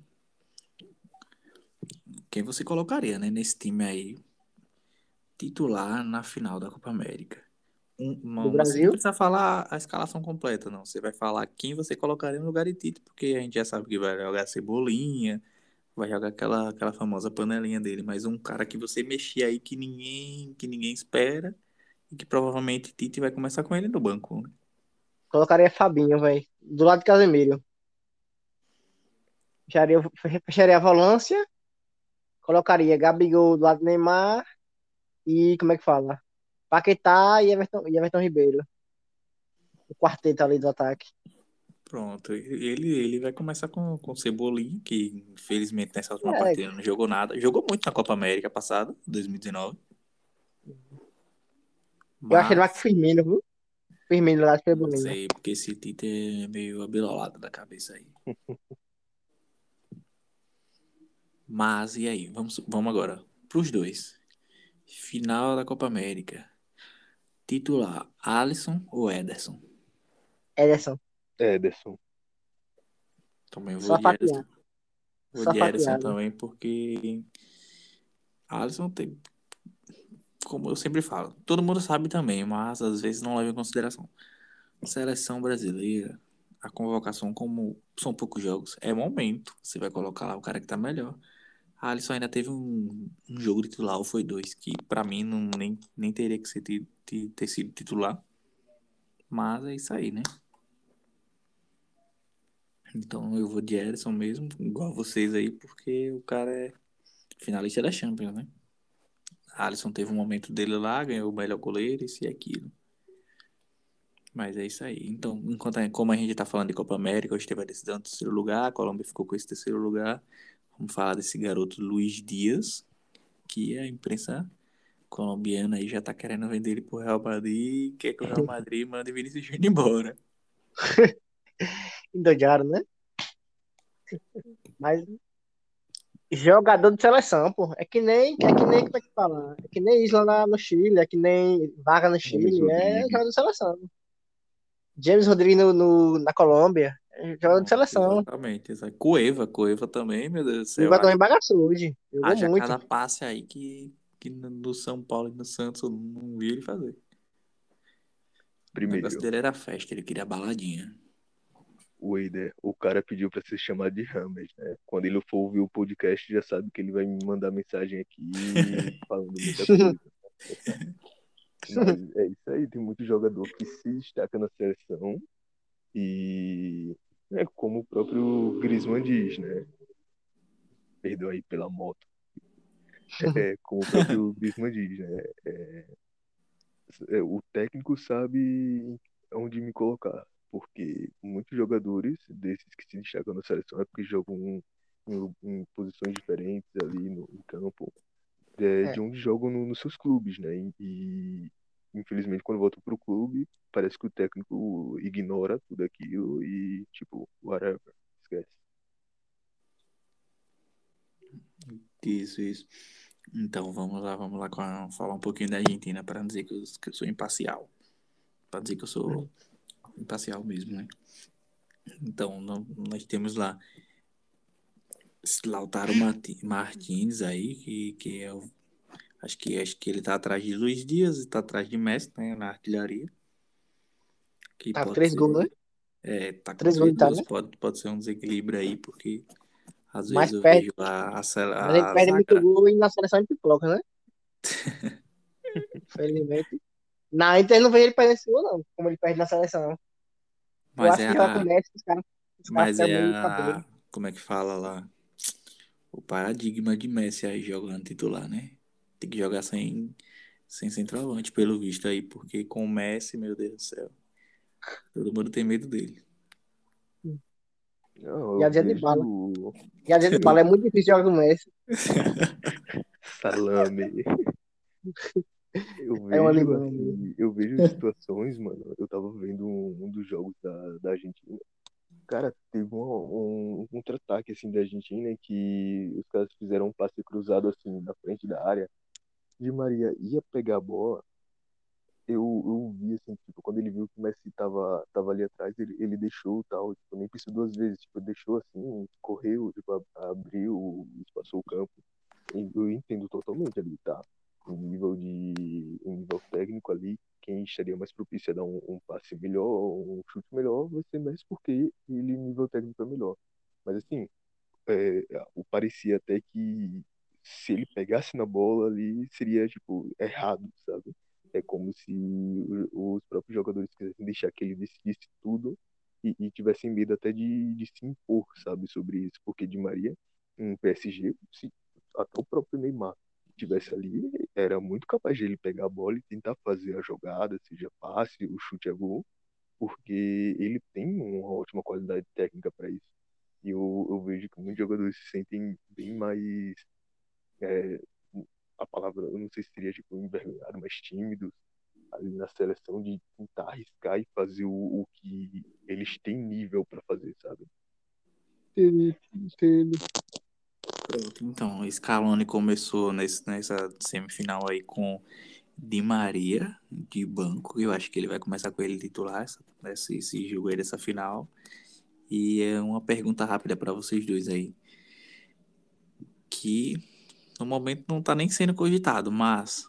Quem você colocaria, né, nesse time aí? Titular na final da Copa América. Um, uma, Do você Brasil? não precisa falar a escalação completa, não. Você vai falar quem você colocaria no lugar de Tite, porque a gente já sabe que vai jogar Cebolinha, vai jogar aquela, aquela famosa panelinha dele, mas um cara que você mexia aí que ninguém, que ninguém espera e que provavelmente Tite vai começar com ele no banco. né? Colocaria Fabinho, velho. Do lado de Casemiro. Fecharia, fecharia a volância. Colocaria Gabigol do lado do Neymar. E como é que fala? Paquetá e Everton, e Everton Ribeiro. O quarteto ali do ataque. Pronto, ele, ele vai começar com, com Cebolinha, que infelizmente nessa última É. partida não jogou nada. Jogou muito na Copa América passada, 2019. Eu acho ele mais Mas, que Firmino, viu? Firmino lá de não Cebolinha. sei, porque esse Tite é meio abilolado da cabeça aí. Mas, e aí? Vamos, vamos agora pros dois. Final da Copa América. Titular, Alisson ou Ederson? Ederson. Ederson. Também vou Só de Ederson. Vou Só de Ederson também, porque Alisson tem, como eu sempre falo, todo mundo sabe também, mas às vezes não leva em consideração. Seleção brasileira, a convocação, como são poucos jogos, é momento. Você vai colocar lá o cara que tá melhor. Alisson ainda teve um, um jogo de titular, ou foi dois, que pra mim não, nem, nem teria que ser, ti- ter sido titular. Mas é isso aí, né? Então eu vou de Ederson mesmo, igual vocês aí, porque o cara é finalista da Champions, né? Alisson teve um momento dele lá, ganhou o melhor goleiro, isso e aquilo. Mas é isso aí. Então, enquanto a- como a gente tá falando de Copa América, hoje teve a decisão do terceiro lugar, a Colômbia ficou com esse terceiro lugar. Vamos falar desse garoto Luiz Dias, que a imprensa colombiana aí já tá querendo vender ele pro Real Madrid, quer que o Real Madrid mande Vinícius Júnior embora. Endoidaram, né? Mas jogador de seleção, pô. É que nem, é que nem, como é que fala? É que nem Isla na- no Chile, é que nem Vaga no Chile, é jogador de seleção. James Rodrigues no, no- na Colômbia, jogador de seleção. Exatamente. exatamente. Cueva, Cueva também, meu Deus do céu. Cueva também bagaçou hoje. Jogou Haja muito. cada passe aí que, que no- São Paulo e no Santos eu não vi ele fazer. O Primeiro, negócio dele era festa, ele queria baladinha. o Eider, o cara pediu pra ser chamado de Rames, né? Quando ele for ouvir o podcast, já sabe que ele vai me mandar mensagem aqui falando muita coisa. Mas é isso aí, tem muito jogador que se destaca na seleção e é como o próprio Griezmann diz, né? Perdão aí pela moto. É, como o próprio Griezmann diz, né? É, é, o técnico sabe onde me colocar, porque muitos jogadores desses que se destacam na seleção é porque jogam em, em- posições diferentes ali no, campo, é, É. de onde jogam no- nos seus clubes, né? E, infelizmente quando voltam pro clube, parece que o técnico ignora tudo aquilo e tipo, whatever, esquece. Isso, isso. Então, vamos lá, vamos lá a- falar um pouquinho da Argentina para dizer que eu, que eu sou imparcial. Para dizer que eu sou imparcial mesmo, né? Então, nó- nós temos lá Lautaro Marti- Martins aí, que, que é o. Acho que, acho que ele tá atrás de Luiz Dias e tá atrás de Messi, né? Na artilharia. Que Tá três ser- gols, né? É, tá com Três gols de gols. Itália. Pode, pode ser um desequilíbrio aí, porque às Mas vezes eu perde- vejo a, a, cele- Mas ele a perde muito gol e na seleção ele pipoca, né? Infelizmente. Na Inter não vejo ele perdendo esse gol, não. Como ele perde na seleção. Eu Mas acho é que a, os caras. Os mas é a, como é que fala lá? O paradigma de Messi aí jogando titular, né? Tem que jogar sem, sem centroavante, pelo visto aí, porque com o Messi, meu Deus do céu, todo mundo tem medo dele. Não, E a eu Diana de vejo bala. E a gente fala, é muito difícil jogar com o Messi. salame. Eu É um vejo, animal assim, eu vejo situações, mano. Eu tava vendo um, um dos jogos da, da Argentina. Cara, teve um, um, um contra-ataque assim da Argentina que os caras fizeram um passe cruzado assim na frente da área. Di Maria ia pegar a bola. Eu, eu vi assim, tipo, quando ele viu que o Messi tava, tava ali atrás, ele, ele deixou tal, tipo, nem pensou duas vezes, tipo, deixou assim, correu, tipo, abriu, espaçou o campo. Eu entendo totalmente ali, tá? Em nível de, em nível técnico ali, quem estaria mais propício a dar um, um passe melhor, um chute melhor, vai ser Messi porque ele, nível técnico, é melhor. Mas assim, é, parecia até que se ele pegasse na bola ali, seria, tipo, errado, sabe? É como se os próprios jogadores quisessem deixar que ele decidisse tudo e, e tivessem medo até de, de se impor, sabe, sobre isso. Porque Di Maria, um PSG, se até o próprio Neymar tivesse ali, era muito capaz de ele pegar a bola e tentar fazer a jogada, seja passe, o chute a gol, porque ele tem uma ótima qualidade técnica para isso. E eu, eu vejo que muitos jogadores se sentem bem mais. É, a palavra, eu não sei se seria tipo envergonhado, mas tímidos ali na seleção de tentar arriscar e fazer o, o que eles têm nível para fazer, sabe? Pronto, então, Scaloni começou nesse, nessa semifinal aí com Di Maria de banco. Eu acho que ele vai começar com ele titular essa, esse, esse jogo aí dessa final. E é uma pergunta rápida para vocês dois aí. Que no momento não tá nem sendo cogitado, mas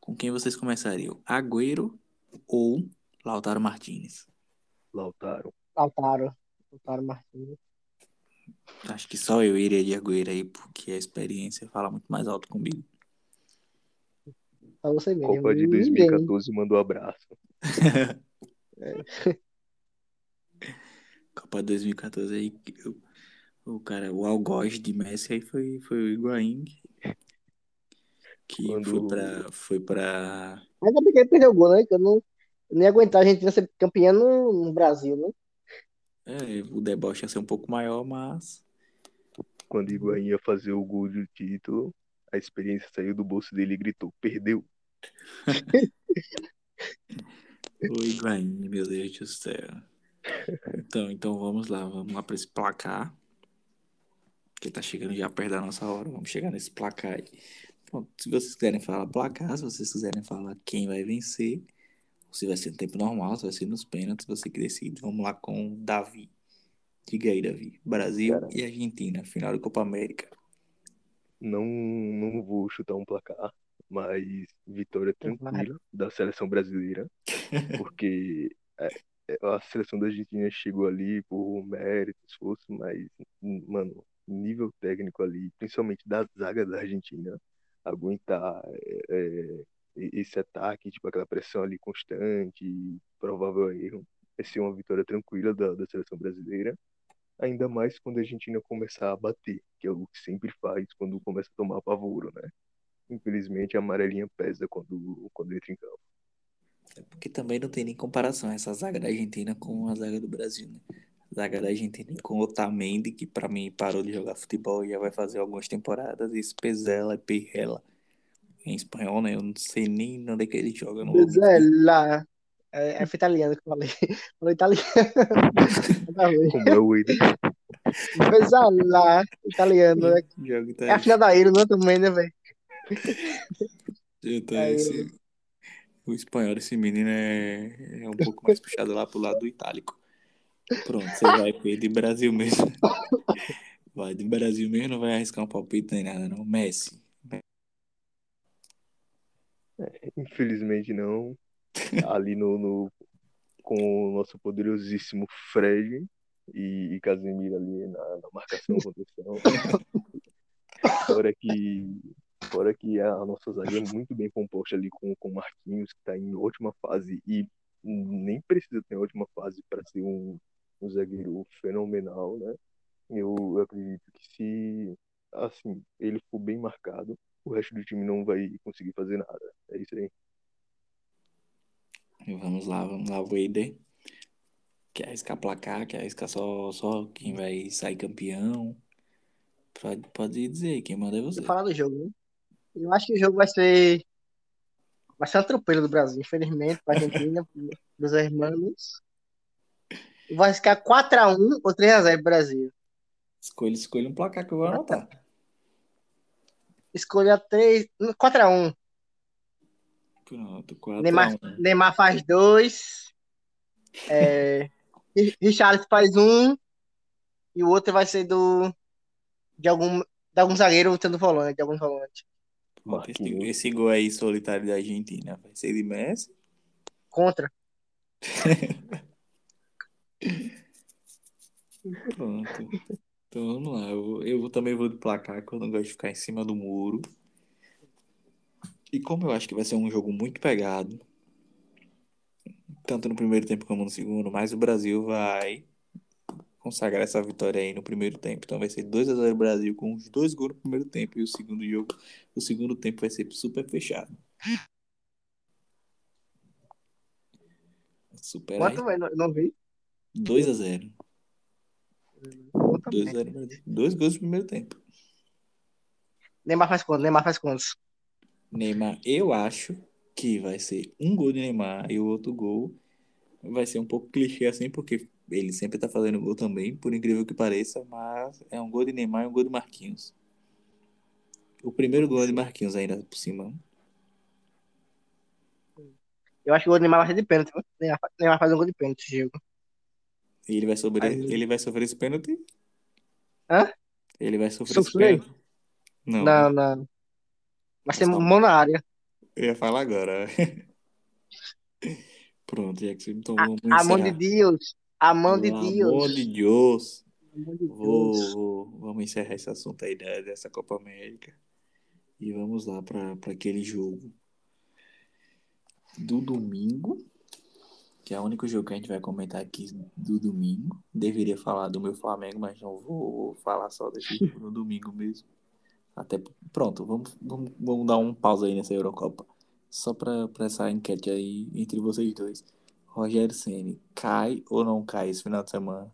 com quem vocês começariam? Agüero ou Lautaro Martinez? Lautaro. Lautaro. Lautaro Martins. Acho que só eu iria de Agüero aí, porque a experiência fala muito mais alto comigo. Pra você mesmo. Copa de Ninguém. 2014 mandou abraço. Copa 2014 aí, que o, o cara, o algoz de Messi aí foi, foi o Higuaín, que Quando- foi pra, foi pra... Ainda bem que ele perdeu o gol, né? Que eu não, eu nem ia aguentar a gente ser campeã no, no Brasil, né? É, o deboche ia ser um pouco maior, mas Quando Higuaín ia fazer o gol do título, a experiência saiu do bolso dele e gritou: perdeu. o Higuaín, meu Deus do céu. Então, então vamos lá, vamos lá pra esse placar, que tá chegando já perto da nossa hora, vamos chegar nesse placar aí. Pronto, se vocês quiserem falar placar, se vocês quiserem falar quem vai vencer, se vai ser no tempo normal, se vai ser nos pênaltis, você que decide. Vamos lá com o Davi. Diga aí, Davi. Brasil e Argentina, final da Copa América. Não, não vou chutar um placar, mas vitória tranquila da seleção brasileira, porque é, é, a seleção da Argentina chegou ali por mérito, esforço, mas, mano, nível técnico ali, principalmente da zaga da Argentina, aguentar é, é, esse ataque, tipo aquela pressão ali constante, provável erro, vai ser uma vitória tranquila da, da seleção brasileira. Ainda mais quando a Argentina começar a bater, que é o que sempre faz quando começa a tomar pavoro, né? Infelizmente a amarelinha pesa quando, quando entra em campo. É porque também não tem nem comparação essa zaga da Argentina com a zaga do Brasil, né? A zaga da Argentina com Otamendi, que pra mim parou de jogar futebol e já vai fazer algumas temporadas, e Spezella e Pirrella. Em espanhol, né? Eu não sei nem onde é que ele joga. Mentir. Zé, É, é italiano que eu falei. Falei italiano. Como é o Coisa lá, italiano. né? Joga É a filha da Iro, né, também, né, velho? Então, esse- o espanhol desse menino é, é um pouco mais puxado lá pro lado do itálico. Pronto, você vai ele de Brasil mesmo. Vai de Brasil mesmo, não vai arriscar um palpite nem nada, não. Messi. Infelizmente não. Ali no, no- com o nosso poderosíssimo Fred e, e Casemiro ali na, na marcação, contenção. Fora que, fora que a nossa zaga é muito bem composta ali com o Marquinhos, que está em ótima fase e nem precisa ter ótima fase para ser um, um zagueiro fenomenal, né? Eu, acredito que se assim ele for bem marcado, o resto do time não vai conseguir fazer nada. É isso aí. Vamos lá, vamos lá, Wader. Quer arriscar placar? Quer arriscar só, só quem vai sair campeão? Pode, pode dizer, quem manda é você. Vou falar do jogo, né? Eu acho que o jogo vai ser. Vai ser atropelo do Brasil, infelizmente, pra Argentina, dos irmãos. Vai ficar 4x1 ou 3x0 pro Brasil. Escolha, escolha um placar que eu vou anotar. Escolha 3. 4x1. Pronto, 4 Neymar, a 1. Neymar faz 2. É, Ri- Richarlison faz 1. E o outro vai ser do. De algum, de algum zagueiro lutando volante, de algum volante. Pronto, esse, esse gol aí solitário da Argentina vai ser de Messi. Contra. Pronto. Então vamos lá. Eu, eu também vou de placar, que eu não gosto de ficar em cima do muro. E como eu acho que vai ser um jogo muito pegado, tanto no primeiro tempo como no segundo, mas o Brasil vai consagrar essa vitória aí no primeiro tempo. Então vai ser 2 a 0 Brasil com os dois gols no primeiro tempo e o segundo jogo, o segundo tempo vai ser super fechado. Super Quanto, velho? Não, não vi. 2 a 0. Conta 2 a bem. 0 Brasil. Dois gols no primeiro tempo. Neymar faz quanto? Neymar faz quantos? Neymar, eu acho que vai ser um gol de Neymar e o outro gol vai ser um pouco clichê assim, porque ele sempre tá fazendo gol também, por incrível que pareça, mas é um gol de Neymar e um gol de Marquinhos. O primeiro gol é de Marquinhos ainda por cima. Eu acho que o gol Neymar vai ser de pênalti. Neymar, fa- Neymar faz um gol de pênalti jogo. E ele vai sofrer, Aí- ele vai sofrer esse pênalti? Hã? Ele vai sofrer esse Sofrer? pênalti? Não, Não, não. Ser Não. mão na área. eu ia falar agora. Pronto, Jackson, então A, vamos a mão de. Deus. A mão de Pelo amor Deus. de Deus. A mão de Vou, Deus. vou- vamos encerrar esse assunto aí dessa Copa América. E vamos lá para aquele jogo do domingo, que é o único jogo que a gente vai comentar aqui do domingo. Deveria falar do meu Flamengo, mas não vou, falar só desse jogo no domingo mesmo. Até pronto, vamos, vamos, vamos dar um pausa aí nessa Eurocopa. Só para essa enquete aí entre vocês dois. Rogério Ceni cai ou não cai esse final de semana?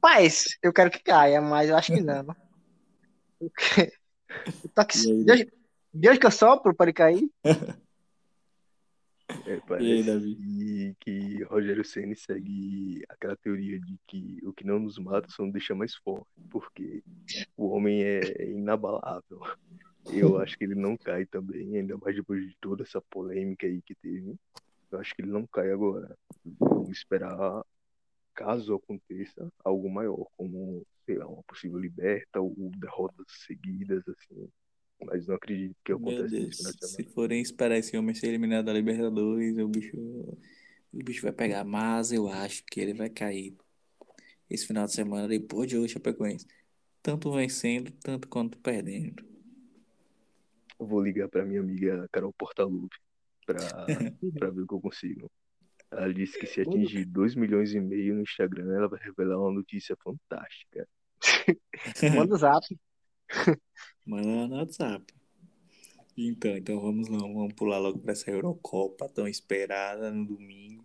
Paz, eu quero que caia, mas eu acho que não. Eu que- eu tô aqui- E aí, Deus, Deus que eu sopro para ele cair. É, E aí, parece Davi? que, que Rogério Ceni segue aquela teoria de que o que não nos mata só nos deixa mais forte, porque o homem é inabalável. Eu acho que ele não cai também, ainda mais depois de toda essa polêmica aí que teve. Eu acho que ele não cai agora. Vamos esperar caso aconteça algo maior, como, sei lá, uma possível liberta ou derrotas seguidas, assim. Mas não acredito que Meu aconteça Deus, nesse final de se forem esperar esse homem ser eliminado da Libertadores, o bicho, o bicho vai pegar. Mas eu acho que ele vai cair esse final de semana depois de hoje, Chapecoense. Tanto vencendo, tanto quanto perdendo. Eu vou ligar pra minha amiga Carol Portaluppi pra, pra ver o que eu consigo. Ela disse que se atingir 2 milhões e meio no Instagram, ela vai revelar uma notícia fantástica. Manda o zap. Manda no WhatsApp. Então, então vamos lá, vamos pular logo para essa Eurocopa tão esperada no domingo,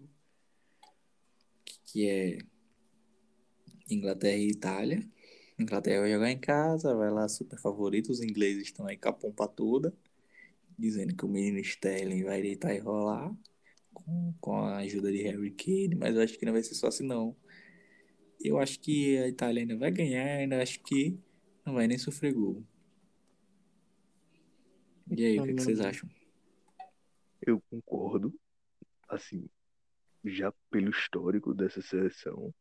que é Inglaterra e Itália. Inglaterra vai jogar em casa, vai lá super favorito, os ingleses estão aí com a pompa toda, dizendo que o menino Sterling vai deitar e rolar com, com a ajuda de Harry Kane, mas eu acho que não vai ser só assim não. Eu acho que a Itália ainda vai ganhar, ainda acho que não vai nem sofrer gol. E aí, o que, que vocês acham? Eu concordo, assim, já pelo histórico dessa seleção,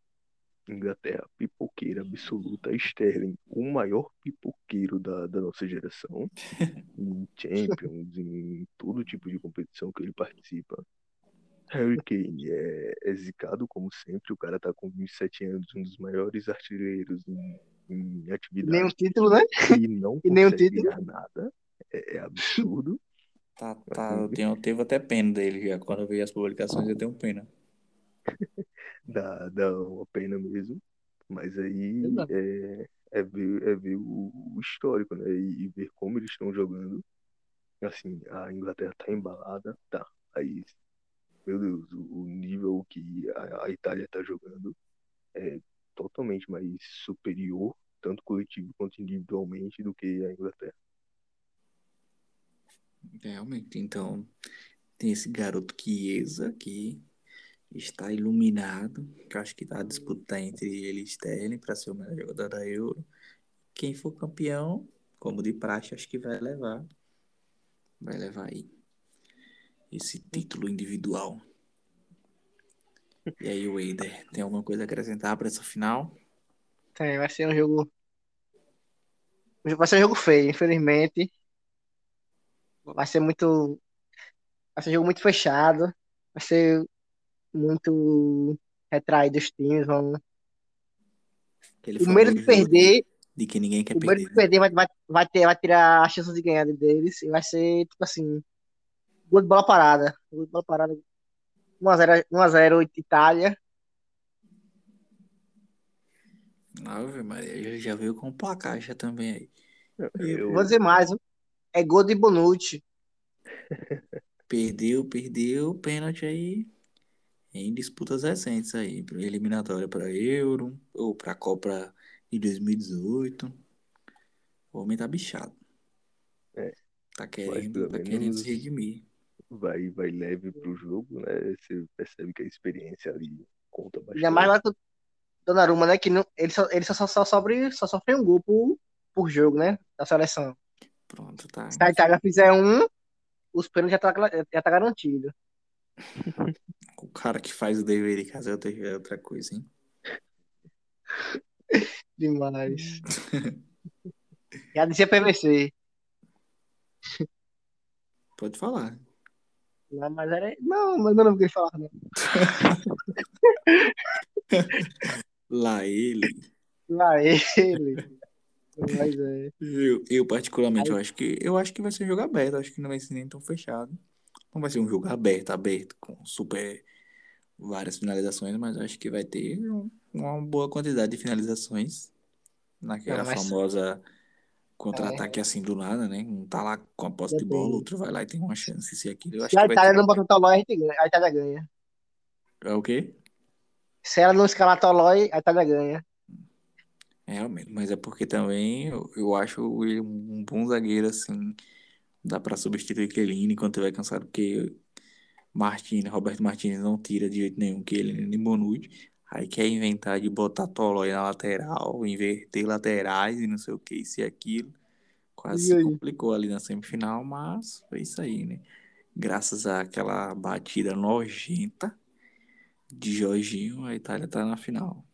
Inglaterra, pipoqueira absoluta, Sterling, o maior pipoqueiro da, da nossa geração, em Champions, em todo tipo de competição que ele participa. Harry Kane é, é zicado, como sempre, o cara tá com 27 anos, um dos maiores artilheiros em, em atividade, Nenhum título, né? e não E nenhum título. ganhar nada. É, é absurdo. Tá, tá, eu tenho, eu teve até pena dele já. Quando eu vi as publicações, eu tenho pena. dá, dá uma pena mesmo. Mas aí é, é ver, é ver o, o histórico, né? E, e ver como eles estão jogando. Assim, a Inglaterra tá embalada, tá. Aí, meu Deus, o, o nível que a, a Itália tá jogando é totalmente mais superior, tanto coletivo quanto individualmente, do que a Inglaterra. Realmente, então, tem esse garoto Chiesa que está iluminado, que acho que tá a disputa entre ele e Sterling para ser o melhor jogador da Euro. Quem for campeão, como de praxe, acho que vai levar. Vai levar aí esse título individual. E aí, Wader, tem alguma coisa a acrescentar para essa final? Tem, vai ser um jogo. Vai ser um jogo feio, infelizmente. Vai ser muito. Vai ser um jogo muito fechado. Vai ser muito retraído os times. Vão... O medo de perder, de que ninguém quer o medo perder. de né? perder vai, vai, vai, ter, vai tirar a chance de ganhar deles. E vai ser, tipo assim, gol de bola parada. Gol de bola parada. 1x0 1x0 Itália. Ave Maria, já- já veio com placar já também aí. Eu, Vou dizer mais, é gol de Bonucci. Perdeu, perdeu, pênalti aí em disputas recentes aí, pra- eliminatória para Euro ou para Copa de 2018. O homem tá bichado. É, Tá querendo, tá querendo menos se redimir. Vai, vai leve pro jogo, né? Você percebe que a experiência ali conta Ainda mais bastante. lá do Donnarumma, né? Que não, ele, só, ele só, só, sofre, só sofre um gol por, por jogo, né? Da seleção. Pronto, tá. Se a Itália fizer um, os pênaltis já tá, já tá garantido. O cara que faz o dever de casa é outra, é outra coisa, hein? Demais. Já dizia PVC. Pode falar. Não, mas era. Não, mas eu não queria falar, não. Lá ele. Lá ele. Mas é. Eu, eu particularmente, eu acho que eu acho que vai ser um jogo aberto, acho que não vai ser nem tão fechado. Não vai ser um jogo aberto, aberto, com super várias finalizações, mas acho que vai ter um- uma boa quantidade de finalizações naquela Não, mas- famosa contra-ataque assim do nada, né? Um tá lá com a posse de bola, outro vai lá e tem uma chance, se aquilo. Eu acho Se a Itália não botar o Tolói, a gente ganha. A Itália ganha. É o quê? Se ela não escalar Tolói, a Itália ganha. É, Realmente, mas é porque também eu, eu acho ele um bom zagueiro, assim. Dá pra substituir Chiellini quando tiver cansado, porque Martins, Roberto Martins não tira de jeito nenhum Chiellini nem Bonucci. Aí quer inventar de botar Tolói na lateral, inverter laterais e não sei o que, isso e aquilo. Quase E se aí? complicou ali na semifinal, mas foi isso aí, né? Graças àquela batida nojenta de Jorginho, a Itália tá na final.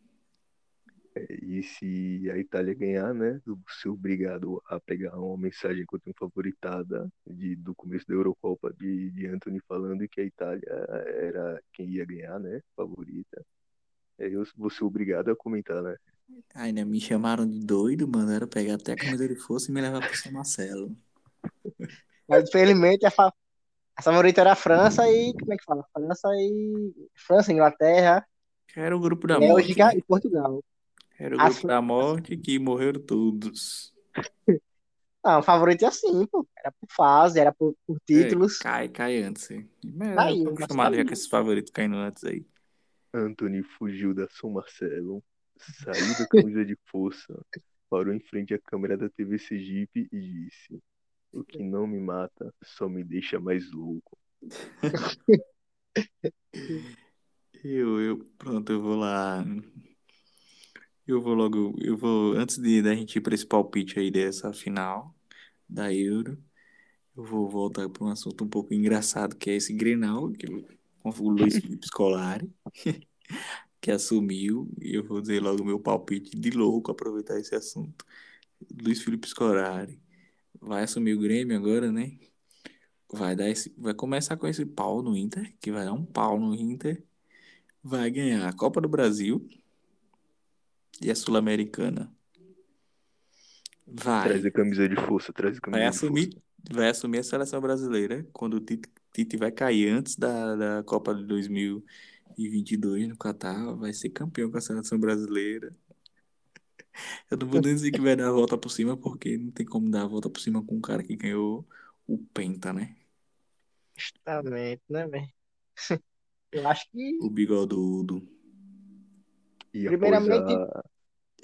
E se a Itália ganhar, né, ser obrigado a pegar uma mensagem que eu tenho favoritada de, do começo da Eurocopa de, de Anthony falando que a Itália era quem ia ganhar, né, favorita. Eu vou ser obrigado a comentar, né. Ainda me chamaram de doido, mandaram pegar até camisa de força e me levar pro São Marcelo. Mas infelizmente a, fa- a favorita era a França e. Como é que fala? França e. França, Inglaterra, Era o grupo da morte. Bélgica né? e Portugal. Era o grupo Fran- da morte que morreram todos. Não, o favorito é assim, pô. Era por fase, era por, por títulos. É, cai, cai antes. hein? Mas Caiu, eu tô acostumado já com esses favoritos caindo antes aí. Anthony fugiu da São Marcelo, saiu da camisa de força, parou em frente à câmera da TV Sergipe e disse: O que não me mata só me deixa mais louco. Eu, eu, pronto, eu vou lá. Eu vou logo, eu vou, antes de da gente ir para esse palpite aí dessa final da Euro, eu vou voltar para um assunto um pouco engraçado, que é esse Grenal, que o o Luiz Felipe Scolari, que assumiu, e eu vou dizer logo o meu palpite de louco, aproveitar esse assunto. Luiz Felipe Scolari vai assumir o Grêmio agora, né? Vai dar esse, vai começar com esse pau no Inter, que vai dar um pau no Inter, vai ganhar a Copa do Brasil e a Sul-Americana. Vai, Traz a camisa de força, traz a camisa vai de assumir, vai assumir a seleção brasileira quando o Tite, Tite vai cair antes da, da Copa de 2022 no Catar, vai ser campeão com a seleção brasileira. Eu não vou nem dizer que vai dar a volta por cima, porque não tem como dar a volta por cima com um cara que ganhou o Penta, né? Justamente, né, velho? Eu acho que. O bigodudo. E Primeiramente- após a...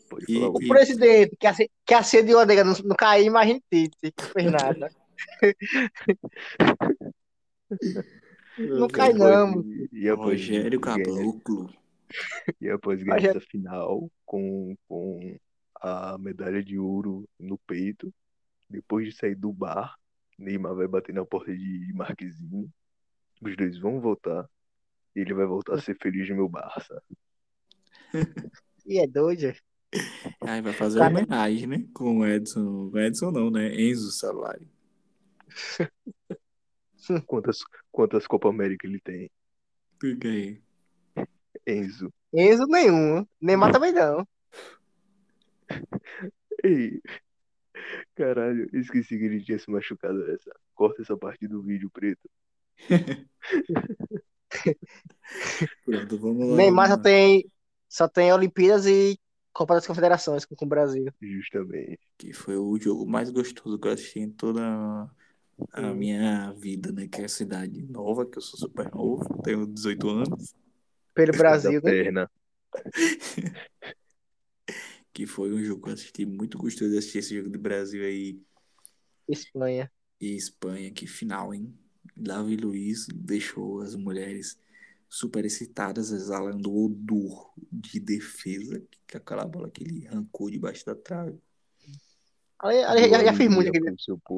Pode E- O e- presidente que, ace- que acendeu a nega não, não cair, imagina Tite, que não fez nada. Não cai, e não. após- E após Rogério Caboclo. E após ganhar essa final com, com a medalha de ouro no peito, depois de sair do bar, Neymar vai bater na porta de Marquezine. Os dois vão voltar. E ele vai voltar a ser feliz no meu Barça. E é doido. Aí vai fazer Cara- homenagem, né? Com o Edson. O Edson não, né? Enzo Salari. Quantas, quantas Copa América ele tem? Aí. Enzo. Enzo nenhum. Neymar também não. Ei. Caralho, esqueci que ele tinha se machucado essa. Corta essa parte do vídeo preto. Pronto, vamos lá. Neymar só tem, só tem Olimpíadas e Copa das Confederações com, com o Brasil. Justamente. Que foi o jogo mais gostoso que eu assisti em toda a minha vida, né? Que é a cidade nova, que eu sou super novo, tenho 18 anos. Pelo Brasil, né? perna. Que foi um jogo que eu assisti muito gostoso de assistir esse jogo do Brasil aí Espanha. e Espanha. Que final, hein? Davi Luiz deixou as mulheres super excitadas, exalando o odor de defesa, que aquela bola que ele arrancou debaixo da trave. Ali, ali já, já fiz muito aquele,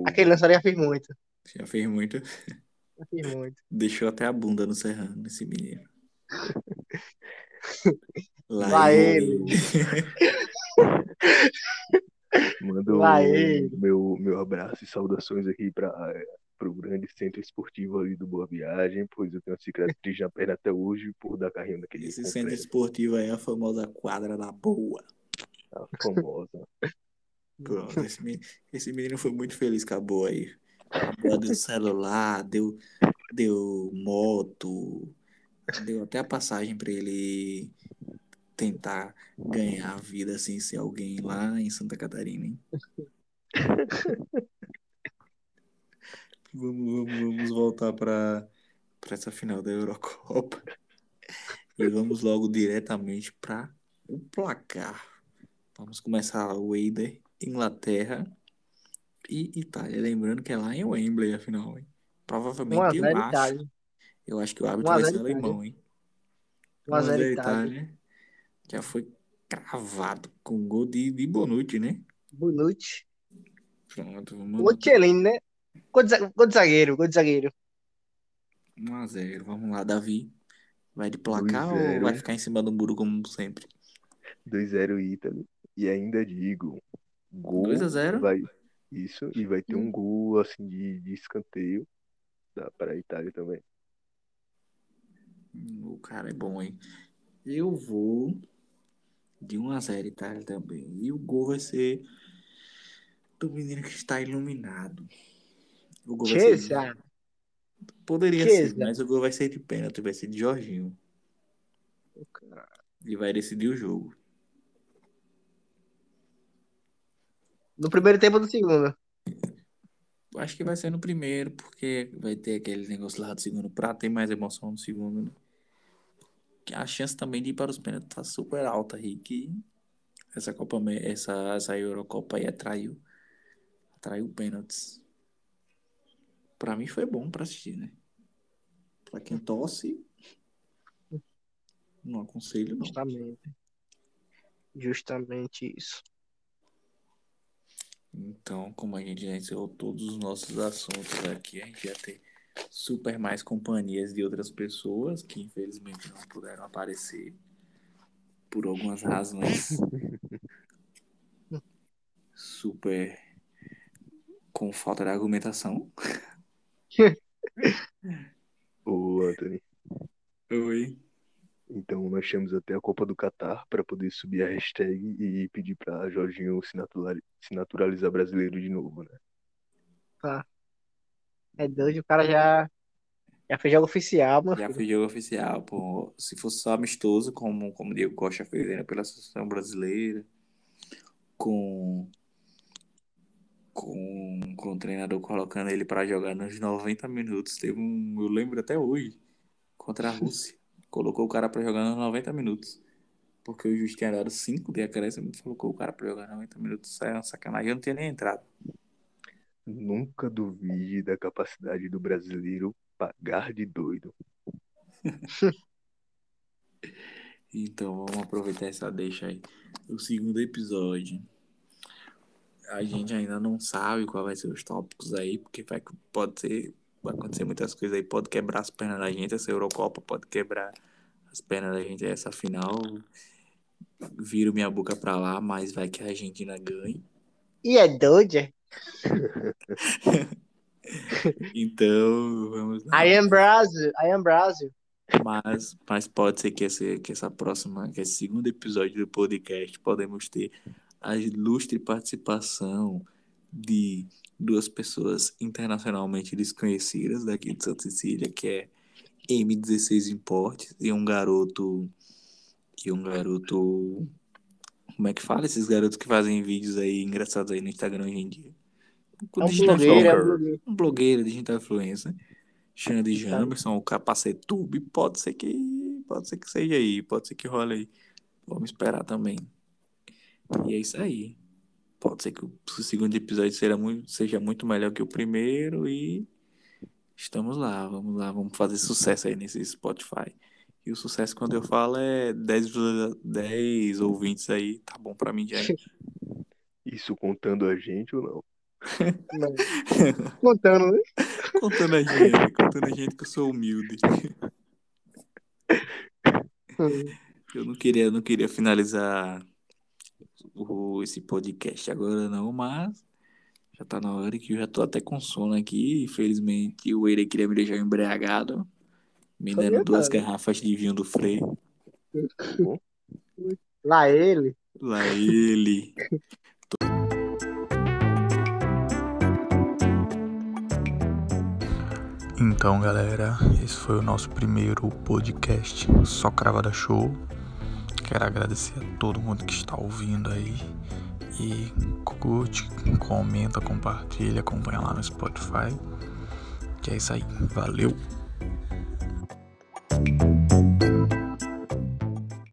aquele lance ali, já fiz muito. Já fez muito. Já fiz muito. Deixou até a bunda no serrano, esse menino. Lá, Lá ele. Mando Lá ele. meu, meu abraço e saudações aqui para o grande centro esportivo ali do Boa Viagem, pois eu tenho uma cicatriz na perna até hoje por dar carrinho naquele Esse centro esportivo aí é a famosa quadra da boa. a famosa. Pronto, esse menino, esse menino foi muito feliz com a boa aí. Deu celular, deu, deu moto, deu até a passagem pra ele tentar ganhar a vida sem ser alguém lá em Santa Catarina, hein? Vamos, vamos, vamos voltar para essa final da Eurocopa. E vamos logo diretamente para o placar. Vamos começar o Eider, Inglaterra e Itália. Lembrando que é lá em Wembley a final, hein? 1 Provavelmente eu 0 acho. Itália. Eu acho que o árbitro 1 a vai 0 ser Itália. alemão, hein? 1 a 0 1 Itália. Já foi cravado com gol de, de Bonucci, né? Bonucci. Pronto, vamos O Tchelin, né? Gol de, za- gol de zagueiro, gol de zagueiro. 1x0. Vamos lá, Davi. Vai de placar ou 2-0. vai ficar em cima do muro como sempre? 2x0 Ítalo. E ainda digo, gol 2 a 0? vai. Isso, e vai ter um gol assim de, de escanteio da, para a Itália também. Hum, O cara é bom, hein? Eu vou de 1 a 0 Itália também. E o gol vai ser do menino que está iluminado. O gol vai ser... Poderia ser, mas o gol vai ser de pênalti, vai ser de Jorginho. E vai decidir o jogo. No primeiro tempo ou no segundo? Acho que vai ser no primeiro, porque vai ter aquele negócio lá do segundo pra ter mais emoção no segundo, né? A chance também de ir para os pênaltis tá super alta aí, que essa Copa, essa, essa Eurocopa aí atraiu, atraiu pênaltis. Pra mim foi bom pra assistir, né? Pra quem torce, não aconselho não. Justamente. Justamente isso. Então, como a gente já encerrou todos os nossos assuntos aqui, a gente já tem super mais companhias de outras pessoas que infelizmente não puderam aparecer por algumas razões super com falta de argumentação. Ô, Anthony, Oi. Então nós temos até a Copa do Catar para poder subir a hashtag e pedir para Jorginho se naturali- se naturalizar brasileiro de novo, né? É doido, o cara já, já fez jogo oficial, mano. Já fez jogo oficial, pô. Se fosse só amistoso, como, como o Diego Costa fez né, pela seleção brasileira, com, com, com o treinador colocando ele para jogar nos 90 minutos. Teve um, eu lembro até hoje, contra a Rússia. Colocou o cara para jogar nos 90 minutos. Porque o juiz tinha dado 5 de acréscimo e colocou o cara para jogar 90 minutos. Isso é uma sacanagem. Eu não tinha nem entrado. Nunca duvide da capacidade do brasileiro pagar de doido. Então vamos aproveitar essa deixa aí. O segundo episódio. A gente ainda não sabe qual vai ser os tópicos aí, porque vai, pode ser, vai acontecer muitas coisas aí. Pode quebrar as pernas da gente, essa Eurocopa pode quebrar as pernas da gente, essa final. Viro minha boca pra lá, mas vai que a Argentina ganhe. E é doido, é? Então, vamos lá. I am Brazil, I am Brazil. Mas, mas pode ser que, esse, que essa próxima, que esse segundo episódio do podcast, podemos ter a ilustre participação de duas pessoas internacionalmente desconhecidas daqui de Santa Cecília, que é M16 Importes e um garoto e um garoto como é que fala esses garotos que fazem vídeos aí engraçados aí no Instagram hoje em dia? É um blogueiro, é um blogueiro. um blogueiro digital influencer, Xande Jamerson, o Capacetube, pode ser que pode ser que seja aí, pode ser que role aí. Vamos esperar também. E é isso aí. Pode ser que o segundo episódio seja muito, seja muito melhor que o primeiro e estamos lá, vamos lá, vamos fazer sucesso aí nesse Spotify. E o sucesso, quando eu falo, é 10, visualiza- 10 ouvintes aí, tá bom pra mim já. Isso contando a gente ou não? Não. Contando, né? Contando a gente, contando a gente que eu sou humilde. Eu não queria, eu não queria finalizar o, esse podcast agora não, mas já tá na hora que eu já tô até com sono aqui. Infelizmente o Eire queria me deixar embriagado, me dando duas garrafas de vinho do Frei. Lá ele. Lá ele. Então, galera, esse foi o nosso primeiro podcast Só Cravada Show. Quero agradecer a todo mundo que está ouvindo aí. E curte, comenta, compartilha, acompanha lá no Spotify. Que é isso aí. Valeu!